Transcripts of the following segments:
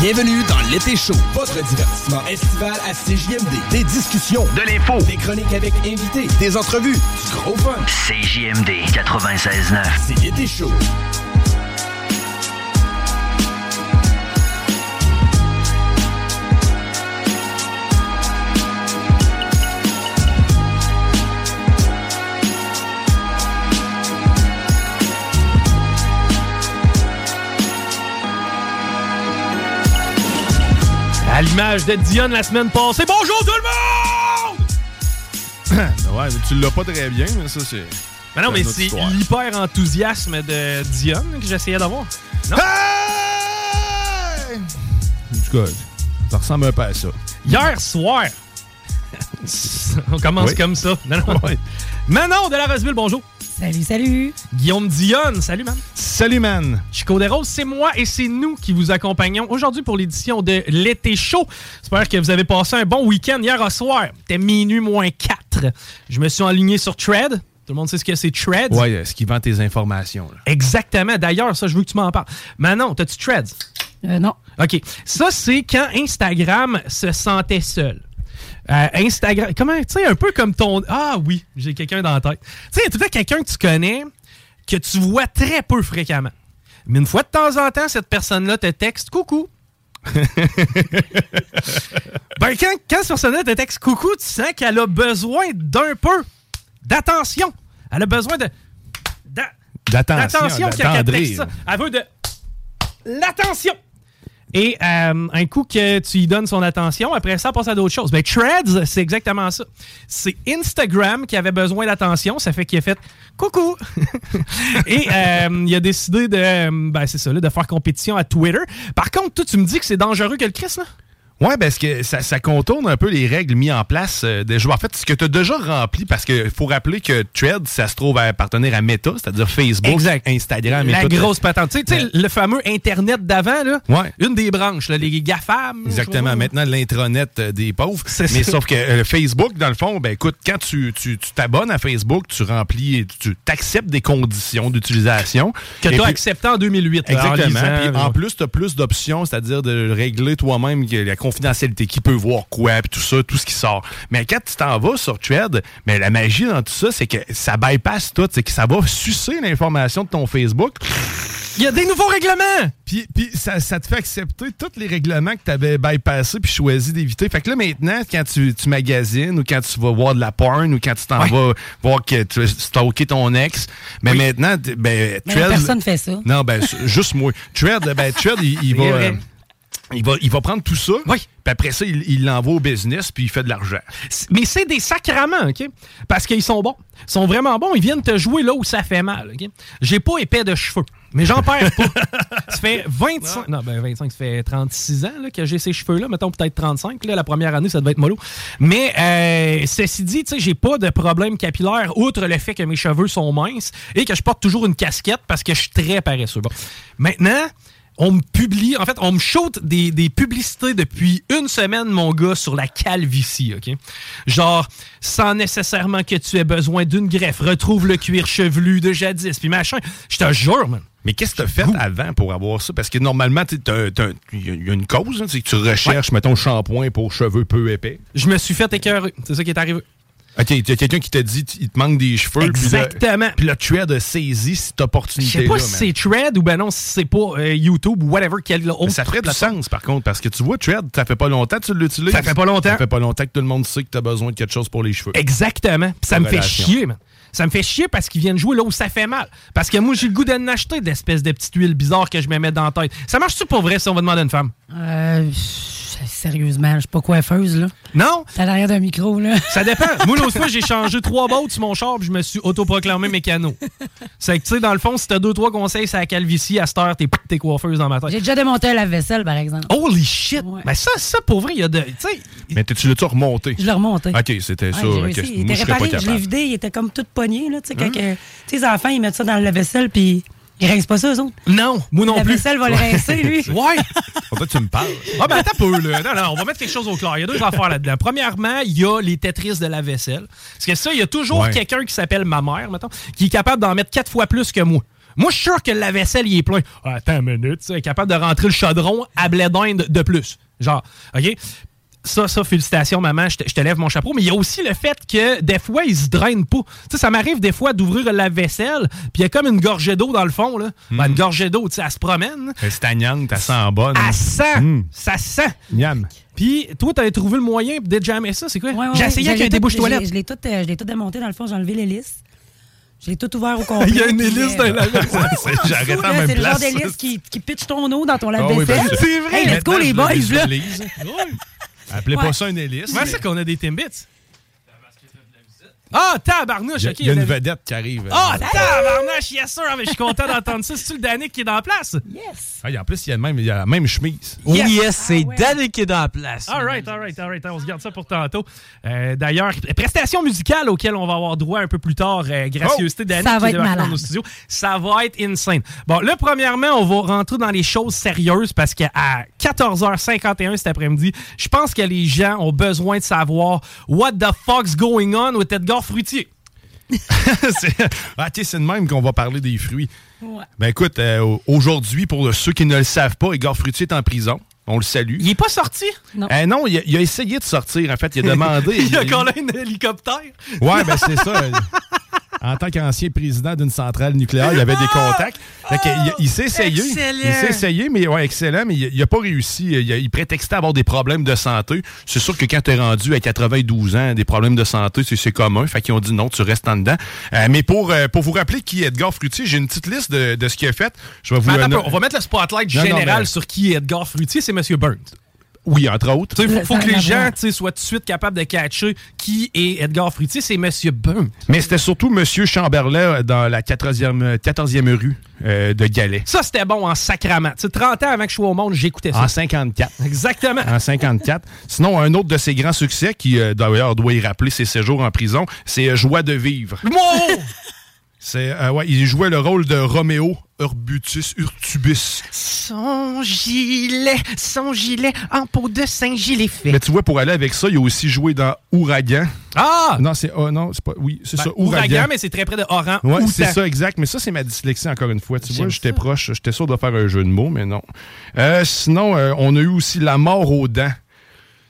Bienvenue dans l'été chaud, votre divertissement estival à CJMD. Des discussions, de l'info, des chroniques avec invités, des entrevues, du gros fun. CJMD 96.9. C'est l'été chaud. À l'image de Dion la semaine passée. Bonjour tout le monde! ouais, mais tu l'as pas très bien, mais ça, c'est. Mais non, mais c'est l'hyper enthousiasme de Dion que j'essayais d'avoir. Non? Hey! En tout cas, ça ressemble un peu à ça. Hier soir, on commence Oui. comme ça. Non, non. Manon de la Roseville, bonjour. Salut, salut. Guillaume Dionne, salut man. Salut, man. Chico des Roses, c'est moi et c'est nous qui vous accompagnons aujourd'hui pour l'édition de l'été chaud. J'espère que vous avez passé un bon week-end hier au soir. C'était minuit moins 4. Je me suis enligné sur Thread. Tout le monde sait ce que c'est Thread? Ouais, euh, ce qui vend tes informations. là. Exactement. D'ailleurs, ça, je veux que tu m'en parles. Manon, t'as-tu Threads? Euh, non. OK. Ça, c'est quand Instagram se sentait seul. Euh, Instagram, comment, tu sais, un peu comme ton. Ah oui, j'ai quelqu'un dans la tête. Tu sais, il y a tout temps quelqu'un que tu connais que tu vois très peu fréquemment. Mais une fois de temps en temps, cette personne-là te texte coucou. ben, quand, quand cette personne-là te texte coucou, tu sens qu'elle a besoin d'un peu d'attention. Elle a besoin de. d'a- D'attention, d'attendrir. texte ça. Elle veut de l'attention. Et euh, un coup que tu lui donnes son attention, après ça, passe à d'autres choses. Ben, Threads, c'est exactement ça. C'est Instagram qui avait besoin d'attention. Ça fait qu'il a fait coucou. Et euh, il a décidé de, euh, ben, c'est ça, de faire compétition à Twitter. Par contre, toi, tu me dis que c'est dangereux que le Chris, là? Ouais, parce que ça, ça contourne un peu les règles mises en place euh, déjà. En fait, ce que tu as déjà rempli, parce qu'il faut rappeler que Thread, ça se trouve à appartenir à Meta, c'est-à-dire Facebook, Exact. Instagram et La tout. grosse patente. Tu sais, tu le fameux Internet d'avant, là. Ouais. Une des branches, là, les GAFAM. Exactement. Maintenant, l'intranet euh, des pauvres. Mais ça. sauf que euh, Facebook, dans le fond, ben écoute, quand tu tu- tu t'abonnes à Facebook, tu remplis, tu t'acceptes des conditions d'utilisation. Que tu as accepté en 2008. là, en Exactement. lisant, Puis en plus, tu as plus d'options, c'est-à-dire de régler toi-même que la confidentialité, qui peut voir quoi, puis tout ça, tout ce qui sort. Mais quand tu t'en vas sur Thread, mais la magie dans tout ça, c'est que ça bypass tout, c'est que ça va sucer l'information de ton Facebook. Il y a des nouveaux règlements! Puis, puis ça, ça te fait accepter tous les règlements que tu avais bypassés puis choisi d'éviter. Fait que là, maintenant, quand tu, tu magasines ou quand tu vas voir de la porn ou quand tu t'en Ouais. vas voir que tu as stalké ton ex, mais Oui. maintenant, ben, Mais Thread- personne fait ça. non, ben, juste moi. Thread, ben, Thread, il, va. vrai. Il va, il va prendre tout ça, Oui. puis après ça, il il l'envoie au business, puis il fait de l'argent. Mais c'est des sacraments, OK? Parce qu'ils sont bons. Ils sont vraiment bons. Ils viennent te jouer là où ça fait mal, OK? J'ai pas épais de cheveux, mais j'en perds pas. ça fait 25... Non, ben 25, ça fait 36 ans là, que j'ai ces cheveux-là. Mettons peut-être 35. Là, la première année, ça devait être mollo. Mais euh, ceci dit, tu sais, j'ai pas de problème capillaire, outre le fait que mes cheveux sont minces et que je porte toujours une casquette parce que je suis très paresseux. Bon. Maintenant... On me publie, en fait, on me shoot des, des publicités depuis une semaine, mon gars, sur la calvitie, OK? Genre, sans nécessairement que tu aies besoin d'une greffe, retrouve le cuir chevelu de jadis, puis machin. Je te jure, man. Mais qu'est-ce que tu as fait avant pour avoir ça? Parce que normalement, tu sais, t'as- t'as- il y, a- il y a une cause, hein, c'est que tu recherches, mettons, shampoing pour cheveux peu épais. Je me suis fait écœurer. C'est ça qui est arrivé. OK, il y a quelqu'un qui t'a dit il te manque des cheveux. Exactement. Puis le Tread a saisi cette Je opportunité-là. sais pas si c'est Thread ou ben non, si c'est pas euh, YouTube ou whatever, quel Mais autre. ça ferait du sens, par contre, parce que tu vois, Tread, ça fait pas longtemps que tu l'utilises. Ça fait pas longtemps. Ça fait pas longtemps que tout le monde sait que tu as besoin de quelque chose pour les cheveux. Exactement. Puis ça me fait chier, man. Ça me fait chier parce qu'ils viennent jouer là où ça fait mal. Parce que moi, j'ai le goût d'en acheter d'espèces de petites huiles bizarres que je me mets dans la tête. Ça marche-tu pour vrai si on va demander à une femme? Euh, sérieusement, je suis pas coiffeuse, là. Non? T'as l'arrière d'un micro, là. Ça dépend. Moi, l'autre fois, j'ai changé trois bottes sur mon char puis je me suis autoproclamé mécano. C'est que, tu sais, dans le fond, si t'as deux, trois conseils sur la calvitie, à cette heure, t'es t'es coiffeuse dans ma tête. J'ai déjà démonté un lave-vaisselle, par exemple. Holy shit! Ouais. Ben ça, ça, pour vrai, il y a de... Tu sais, Mais tu l'as-tu remonté? Je l'ai remonté. OK, c'était Ouais, ça. j'ai ok. réussi. Il Moi, était je serais pas réparé, je l'ai vidé, il était comme tout pogné, là. Tu sais, quand que- tu sais, les enfants, ils mettent ça dans le lave-vaisselle, puis ils rincent pas ça, eux autres? non, moi non la plus. vaisselle va le rincer, lui. Ouais! Faudrait que tu me parles. Ah ben attends un peu, là. Non, non, on va mettre quelque chose au clair. Il y a deux affaires là-dedans. Premièrement, il y a les Tetris de la vaisselle. Parce que ça, il y a toujours Ouais. quelqu'un qui s'appelle ma mère, mettons, qui est capable d'en mettre quatre fois plus que moi. Moi, je suis sûr que le lave-vaisselle, il est plein. Ah, attends une minute, tu sais, capable de rentrer le chaudron à blé d'Inde de plus. Genre, OK? Ça, ça, félicitations, maman, je te, je te lève mon chapeau. Mais il y a aussi le fait que des fois, ils se drainent pas. Tu sais, ça m'arrive des fois d'ouvrir la vaisselle, puis il y a comme une gorgée d'eau dans le fond, là. Ben, une gorgée d'eau, tu sais, elle se promène. Elle se tagnante, elle sent bonne. Elle sent! Mm. Ça sent! Miam. Puis, toi, t'avais trouvé le moyen de jammer ça, c'est quoi? Ouais, ouais, J'ai essayé avec un débouche je toilette. l'ai- Je l'ai tout, euh, je l'ai tout démonté, dans le fond, j'ai enlevé l'hélice. Je l'ai tout ouvert au complet. Il y a une hélice euh, dans la J'arrête Là, en même C'est le genre d'hélice qui, qui pitch ton eau dans ton Ah oui, lave-vaisselle. ben, C'est vrai. Hey, let's go, les boys, là. Appelez Ouais. pas ça une hélice. Comment ça qu'on a des Timbits? Ah, tabarnouche, Il y a, OK. il y a une vedette qui arrive. Ah, tabarnouche, yes sir. Ah, mais je suis content d'entendre ça. C'est-tu le Danick qui est dans la place? Yes. Ah, et en plus, il y a, même, il y a la même chemise. Oh Yes. yes, c'est Ah ouais. Danny qui est dans la place. All right, all right, all right. On se garde ça pour tantôt. Euh, D'ailleurs, prestations musicales auxquelles on va avoir droit un peu plus tard, euh, gracieuseté d'Annick Ça va qui dans nos studios. Ça va être insane. Bon, là, premièrement, on va rentrer dans les choses sérieuses parce qu'à 14h51 cet après-midi, je pense que les gens ont besoin de savoir what the fuck's going on with Edgar Fruitier. c'est ah, ok, c'est de même qu'on va parler des fruits. Ouais. Ben écoute, euh, aujourd'hui, pour ceux qui ne le savent pas, Edgar Fruitier est en prison. On le salue. Il est pas sorti? Non. Euh, non, il a, il a essayé de sortir, en fait. Il a demandé. Il y a quand même un hélicoptère. Ouais, ben c'est ça. En tant qu'ancien président d'une centrale nucléaire, il avait des contacts. Fait que il il s'est essayé. Excellent. Il s'est essayé, mais ouais, excellent, mais il n'a pas réussi. Il, prétextait avoir des problèmes de santé. C'est sûr que quand tu es rendu à 92 ans, des problèmes de santé, c'est- commun. Fait qu'ils ont dit non, tu restes en dedans. Euh, mais pour, euh, pour vous rappeler qui est Edgar Fruitier, j'ai une petite liste de, de ce qu'il a fait. Je vais vous attends euh, on va mettre le spotlight Non, non, général mais- sur qui est Edgar Fruitier, c'est M. Burns. Oui, entre autres. Il faut, que les gens voir. tu sais, soient tout de suite capables de catcher qui est Edgar Fruitier. C'est M. Burns. Mais c'était surtout M. Chamberlain dans la 14e, 14e rue euh, de Galais. Ça, c'était bon en sacrament. Tu sais, 30 ans avant que je sois au monde, j'écoutais ça. En 54. Exactement. en 54. Sinon, un autre de ses grands succès, qui euh, d'ailleurs doit y rappeler ses séjours en prison, c'est euh, Joie de vivre. Wow! C'est, euh, ouais, il jouait le rôle de Roméo Urbutus Urtubus. Son gilet, son gilet en peau de Saint-Gilles fait. Mais tu vois, pour aller avec ça, il a aussi joué dans Ouragan. Ah! Non, c'est oh, non, c'est pas. Oui, c'est Ben, ça, ouragan, Ouragan. mais c'est très près de Oran. Ouais, ou c'est ça, exact. Mais ça, c'est ma dyslexie, encore une fois. Tu vois, j'étais proche. J'étais sûr de faire un jeu de mots, mais non. Euh, sinon, euh, on a eu aussi La mort aux dents.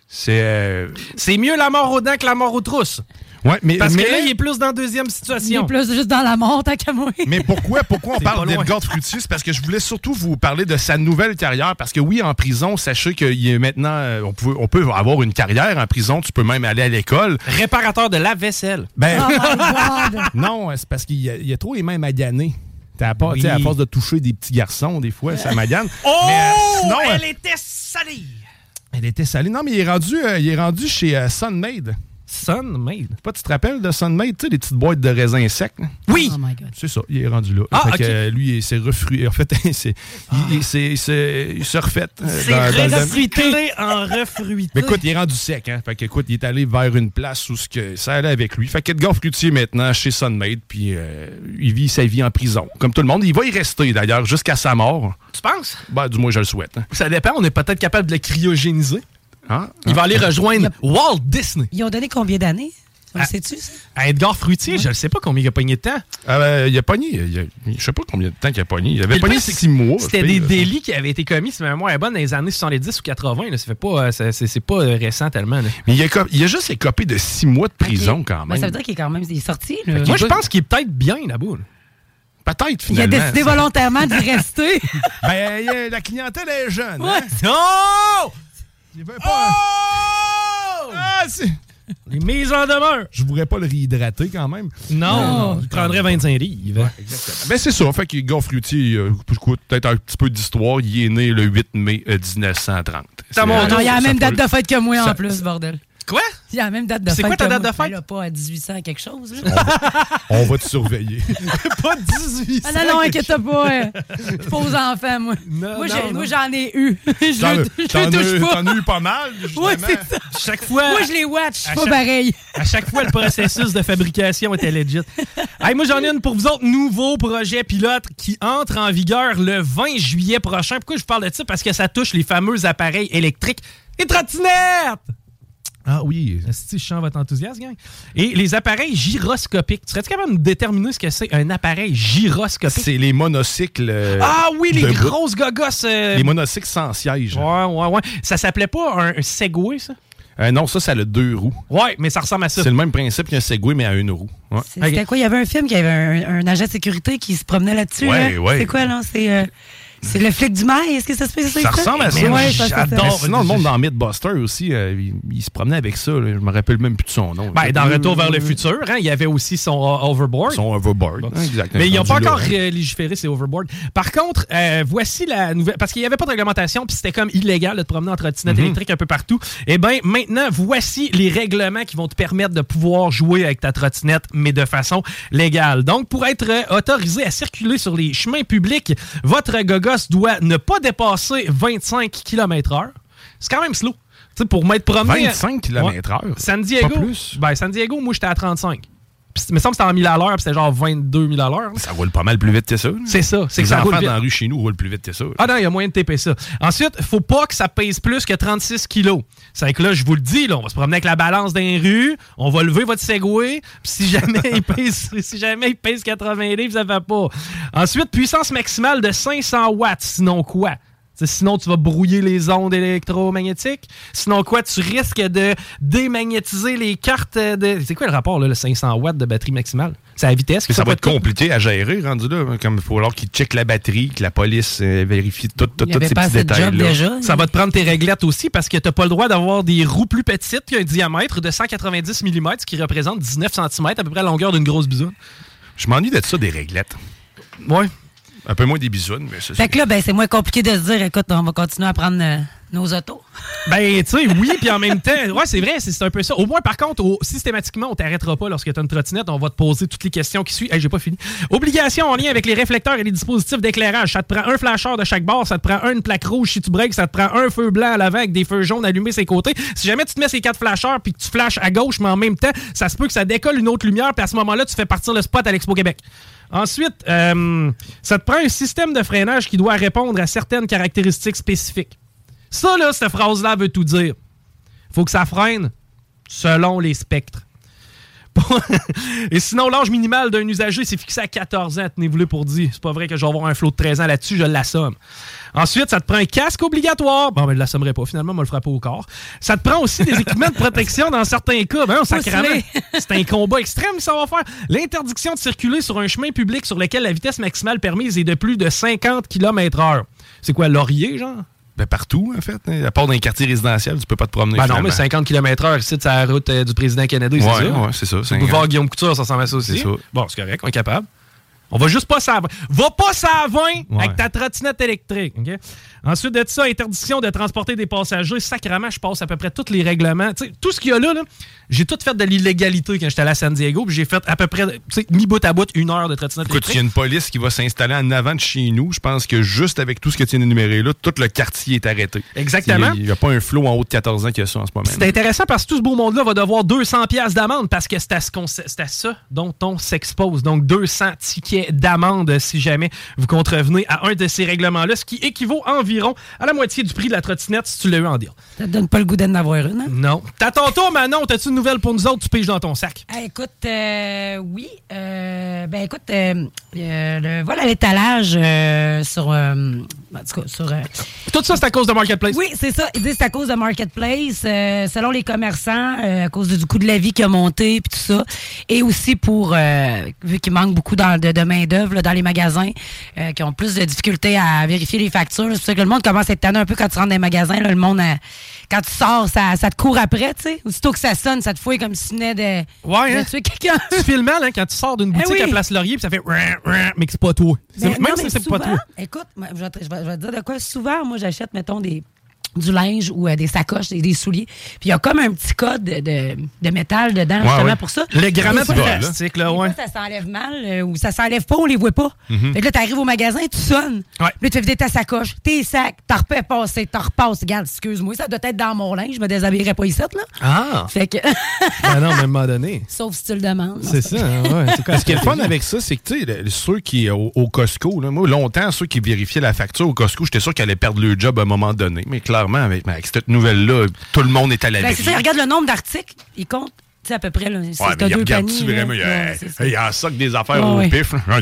C'est. euh, C'est mieux la mort aux dents que la mort aux trousses. Ouais, mais. Parce mais- que là, il est plus dans la deuxième Il situation. est plus juste dans la mort, tant qu'à moi. Mais pourquoi, pourquoi on parle d'Edgar Fruitier? C'est parce que je voulais surtout vous parler de sa nouvelle carrière. Parce que oui, en prison, sachez qu'il est maintenant. euh, On peut, on peut avoir une carrière en prison. Tu peux même aller à l'école. Réparateur de la vaisselle. Ben, Oh my God. non, c'est parce qu'il y, a- il y a trop les mains maganées. T'as pas, Oui. à force de toucher des petits garçons, des fois, ça magane. Oh! Mais, euh, sinon, euh, elle était salée! elle était salée. Non, mais il est rendu, euh, il est rendu chez euh, Sunmaid. Sunmaid. Pas, tu te rappelles de Sunmaid? Tu sais, les petites boîtes de raisins secs? là? Oui! Oh my God. C'est ça, il est rendu là. Ah, Fait ok. que, euh, lui, il s'est refruit. En fait, c'est, il, il s'est- il s'est- il se refait. euh, C'est refruité en refruité. Mais écoute, il est rendu sec, hein. Fait que, écoute, il est allé vers une place où ce que ça allait avec lui. Fait qu'Edgar Fruitier, maintenant, chez Sunmaid, puis euh, il vit sa vie en prison. Comme tout le monde. Il va y rester, d'ailleurs, jusqu'à sa mort. Tu penses? Ben, du moins, je le souhaite. hein. Ça dépend, on est peut-être capable de le cryogéniser. Hein? Il va aller rejoindre Walt Disney. Ils ont donné combien d'années? Tu le sais-tu, ça? À Edgar Fruitier, je ne sais pas combien il a pogné de temps. Ah, ben, il a pogné. il a- je sais pas combien de temps qu'il a pogné. Il avait pogné six mois. C'était des délits qui avaient été commis, si ma mémoire est bonne, dans les années 70 ou 80. Là, ça fait pas, euh, c'est pas euh, récent tellement. là. Mais il a, il a juste écopé de six mois de prison quand Ben, même. ça veut dire qu'il est quand même il est sorti. Là. Moi, je pense qu'il est peut-être bien là-bas. là. Peut-être, il a finalement. décidé volontairement d'y rester. Ben, il a- la clientèle est jeune. Ouais. hein? Oh! Il veut pas... Ah, c'est- Les mises en demeure. Je voudrais pas le réhydrater quand même. Non, il prendrait 25 livres. Exactement. Ben, c'est ça. Fait que Gars Fruitier, euh, peut-être un petit peu d'histoire. Il est né le 8 mai euh, 1930. T'as mon Ah non, il a la même date de fête que moi, en plus, bordel. Quoi? Il a la même date de fête C'est quoi ta date de fête? Là, pas à 1800 quelque chose. là. On va te surveiller. pas 18 Ah non, non, inquiète pas. hein. Pas aux enfants, moi. Non, moi, j'en ai eu. je T'en as pas. t'en as eu pas mal, justement. Oui, ça. Chaque fois, Moi, je les watch. Pas chaque- pareil. à chaque fois, le processus de fabrication était legit. Hey, moi, j'en ai une pour vous autres. Nouveau projet pilote qui entre en vigueur le 20 juillet prochain. Pourquoi je vous parle de ça? Parce que ça touche les fameux appareils électriques et trottinettes! Ah oui. Si je sens votre enthousiasme, gang. Et les appareils gyroscopiques. Serais-tu capable de déterminer ce que c'est un appareil gyroscopique? C'est les monocycles. euh, Ah oui, les grosses gogosses. euh, Les monocycles sans siège. Ouais, ouais, ouais. Ça s'appelait pas un, un Segway, ça? Euh, non, ça, ça a le deux roues. Ouais, mais ça ressemble à ça. C'est le même principe qu'un Segway, mais à une roue. Ouais. C'était quoi? Il y avait un film qui avait un, un agent de sécurité qui se promenait là-dessus. Ouais, là? ouais. C'est quoi, là? C'est euh, c'est le flic du mail. Est-ce que ça se fait ça? Ça ressemble à ça. Ouais, J'adore. sinon, le monde dans Mythbuster aussi, euh, il, il se promenait avec ça. là. Je me rappelle même plus de son nom. Ben, dans Retour vers le futur, hein, il y avait aussi son euh, Overboard. Son overboard. Exactement. Mais ils n'ont pas encore hein. légiféré ces overboards. Par contre, euh, voici la nouvelle. Parce qu'il n'y avait pas de réglementation, puis c'était comme illégal de te promener en trottinette Mhm. électrique un peu partout. Eh bien, maintenant, voici les règlements qui vont te permettre de pouvoir jouer avec ta trottinette, mais de façon légale. Donc, pour être euh, autorisé à circuler sur les chemins publics, votre doit ne pas dépasser 25 km/h. C'est quand même slow. Tu sais, pour m'être promené. 25 km/h. San Diego. Pas plus. Ben, San Diego, moi, j'étais à 35. Me semble que c'était en 1000 à l'heure, puis c'était genre 22 000 à l'heure. Ça roule pas mal plus vite que ça. C'est ça. C'est Les que ça enfants roule vite. dans la rue chez nous roulent plus vite que ça. Ah non, il y a moyen de taper ça. Ensuite, faut pas que ça pèse plus que 36 kilos. C'est que là, je vous le dis, là, on va se promener avec la balance d'un rue, on va lever votre Segway, puis si jamais il pèse, si jamais il pèse 80 livres, ça fait pas. Ensuite, puissance maximale de 500 watts, sinon quoi? T'sais, sinon, tu vas brouiller les ondes électromagnétiques. Sinon, quoi, tu risques de démagnétiser les cartes de. C'est quoi le rapport, là, le 500 watts de batterie maximale? C'est la vitesse. Puis ça va être tout? compliqué à gérer, rendu là. Comme il faut alors qu'ils checkent la batterie, que la police euh, vérifie tout, tout, tous avait ces pas petits de détails-là. déjà. Ça va te prendre tes réglettes aussi parce que tu n'as pas le droit d'avoir des roues plus petites qu'un diamètre de 190 mm, ce qui représente 19 cm, à peu près la longueur d'une grosse bisoune. Je m'ennuie d'être ça des réglettes. Ouais. Un peu moins des bisounes, mais c'est ça. Fait que là, ben, c'est moins compliqué de se dire, écoute, on va continuer à prendre euh, nos autos. Ben, tu sais, oui, puis en même temps, ouais, c'est vrai, c'est c'est un peu ça. Au moins, par contre, au- systématiquement, on t'arrêtera pas lorsque tu as une trottinette. On va te poser toutes les questions qui suivent. Hey, j'ai pas fini. Obligation en lien avec les réflecteurs et les dispositifs d'éclairage. Ça te prend un flasheur de chaque bord, ça te prend une plaque rouge si tu breaks, ça te prend un feu blanc à l'avant avec des feux jaunes allumés ses côtés. Si jamais tu te mets ces quatre flasheurs puis que tu flashes à gauche, mais en même temps, ça se peut que ça décolle une autre lumière, puis à ce moment-là, tu fais partir le spot à l'Expo Québec. Ensuite, euh, ça te prend un système de freinage qui doit répondre à certaines caractéristiques spécifiques. Ça, là, cette phrase-là veut tout dire. Faut que ça freine selon les spectres. Et sinon, l'âge minimal d'un usager, c'est fixé à 14 ans, tenez-vous-le pour dire. C'est pas vrai que je vais avoir un flot de 13 ans là-dessus, je l'assomme. Ensuite, ça te prend un casque obligatoire. Bon, ben, je l'assommerai pas, finalement, on le frapper au corps. Ça te prend aussi des équipements de protection dans certains cas. Ben. C'est un combat extrême, ça va faire. L'interdiction de circuler sur un chemin public sur lequel la vitesse maximale permise est de plus de 50 km/h. C'est quoi, Laurier, genre? Ben, partout, en fait. hein. À part dans les quartiers résidentiels, tu peux pas te promener. Ben non, mais 50 km/h c'est la route euh, du président Kennedy, c'est Ouais, ça? ouais, c'est ça. Le boulevard Guillaume Couture, ça ressemble à ça aussi. Ça. Bon, c'est correct, on est capable. On va juste pas 20. Va pas 20 Ouais. avec ta trottinette électrique. OK? Ensuite de ça, interdiction de transporter des passagers. Sacrement, je passe à peu près tous les règlements. Tout ce qu'il y a là, là, j'ai tout fait de l'illégalité quand j'étais à San Diego. Puis j'ai fait à peu près, mi bout à bout, une heure de trottinette Écoute, il y a une police qui va s'installer en avant de chez nous. Je pense que juste avec tout ce que tu viens d'énumérer là, tout le quartier est arrêté. Exactement. Il n'y a pas un flot en haut de 14 ans qui a ça en ce moment. C'est intéressant parce que tout ce beau monde-là va devoir 200 pièces d'amende parce que c'est à, ce à ça dont on s'expose. Donc 200 tickets d'amende si jamais vous contrevenez à un de ces règlements-là, ce qui équivaut environ à la moitié du prix de la trottinette si tu l'as eu en deal. Ça te donne pas le goût d'en avoir une, hein? Non. T'as ton tour, Manon. T'as-tu une nouvelle pour nous autres? Tu piges dans ton sac. Ah, écoute, euh, oui. euh, ben écoute, euh, euh, le, voilà l'étalage euh, sur, en tout cas, sur euh, Tout ça, c'est à cause de Marketplace? Oui, c'est ça. Ils disent c'est à cause de Marketplace, euh, selon les commerçants, euh, à cause du coût de la vie qui a monté, puis tout ça. Et aussi pour, euh, vu qu'il manque beaucoup dans- de, de main-d'œuvre dans les magasins, qui ont plus de difficultés à vérifier les factures. C'est pour ça que le monde commence à être tanné un peu quand tu rentres dans les magasins. Là, le monde, quand tu sors, ça, ça te court après, tu sais. Aussitôt que ça sonne, ça te fouille comme si tu venais de, Ouais, de hein? tuer quelqu'un. Tu filmes mal hein, quand tu sors d'une boutique Eh oui. à Place Laurier puis ça fait ouin mais que c'est pas toi. Mais Même non, si c'est pas toi. Écoute, vais, je vais- je vais te dire de quoi. Souvent, moi, j'achète, mettons, des du linge ou euh, des sacoches, des, des souliers. Puis il y a comme un petit code de, de, de métal dedans, justement, ouais. pour ça. Le fois, ça- plastique, là, des ouais. fois, ça s'enlève mal euh, ou ça s'enlève pas, on les voit pas. Fait que là, t'arrives au magasin, tu sonnes. Ouais. Puis là, tu fais vider ta sacoche, tes sacs, t'en repais passer, t'en repasses. Regarde, excuse-moi, ça doit être dans mon linge, je me déshabillerais pas ici, là. Ah! Fait que, Ben non, à un moment donné. sauf si tu le demandes. C'est ça, hein, ouais. C'est quoi? Ce qui est le fun avec ça, c'est que tu sais, ceux qui, au, au Costco, là, moi, longtemps, ceux qui vérifiaient la facture au Costco, j'étais sûr qu'ils allaient perdre leur job à un moment donné. Mais clairement, avec, avec cette nouvelle-là, tout le monde est à la Ben, c'est ça, regarde le nombre d'articles, il compte, tu sais, à peu près, là. Ouais, mais il deux regarde-tu vraiment? Il a- il y a un sac des affaires Ouais, au ouais. pif. là. Là.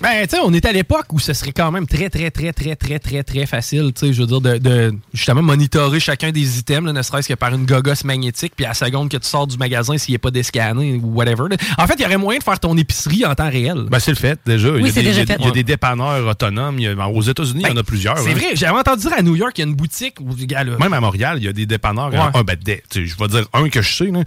Ben, tu sais, on est à l'époque où ce serait quand même très, très, très, très, très, très, très facile, tu sais, je veux dire, de, de justement monitorer chacun des items, là, ne serait-ce que par une gogosse magnétique, puis à la seconde que tu sors du magasin, s'il n'est pas déscanné ou whatever. là. En fait, il y aurait moyen de faire ton épicerie en temps réel. Ben, c'est le fait, déjà. il y a, c'est des, déjà il y a- fait. il y a des dépanneurs autonomes. A- ben, aux États-Unis, il y en a plusieurs. C'est hein. vrai, j'avais entendu dire à New York, il y a une boutique où, gars, Même à Montréal, il y a des dépanneurs. Ouais. Un, ben, je vais dire un que je sais, là,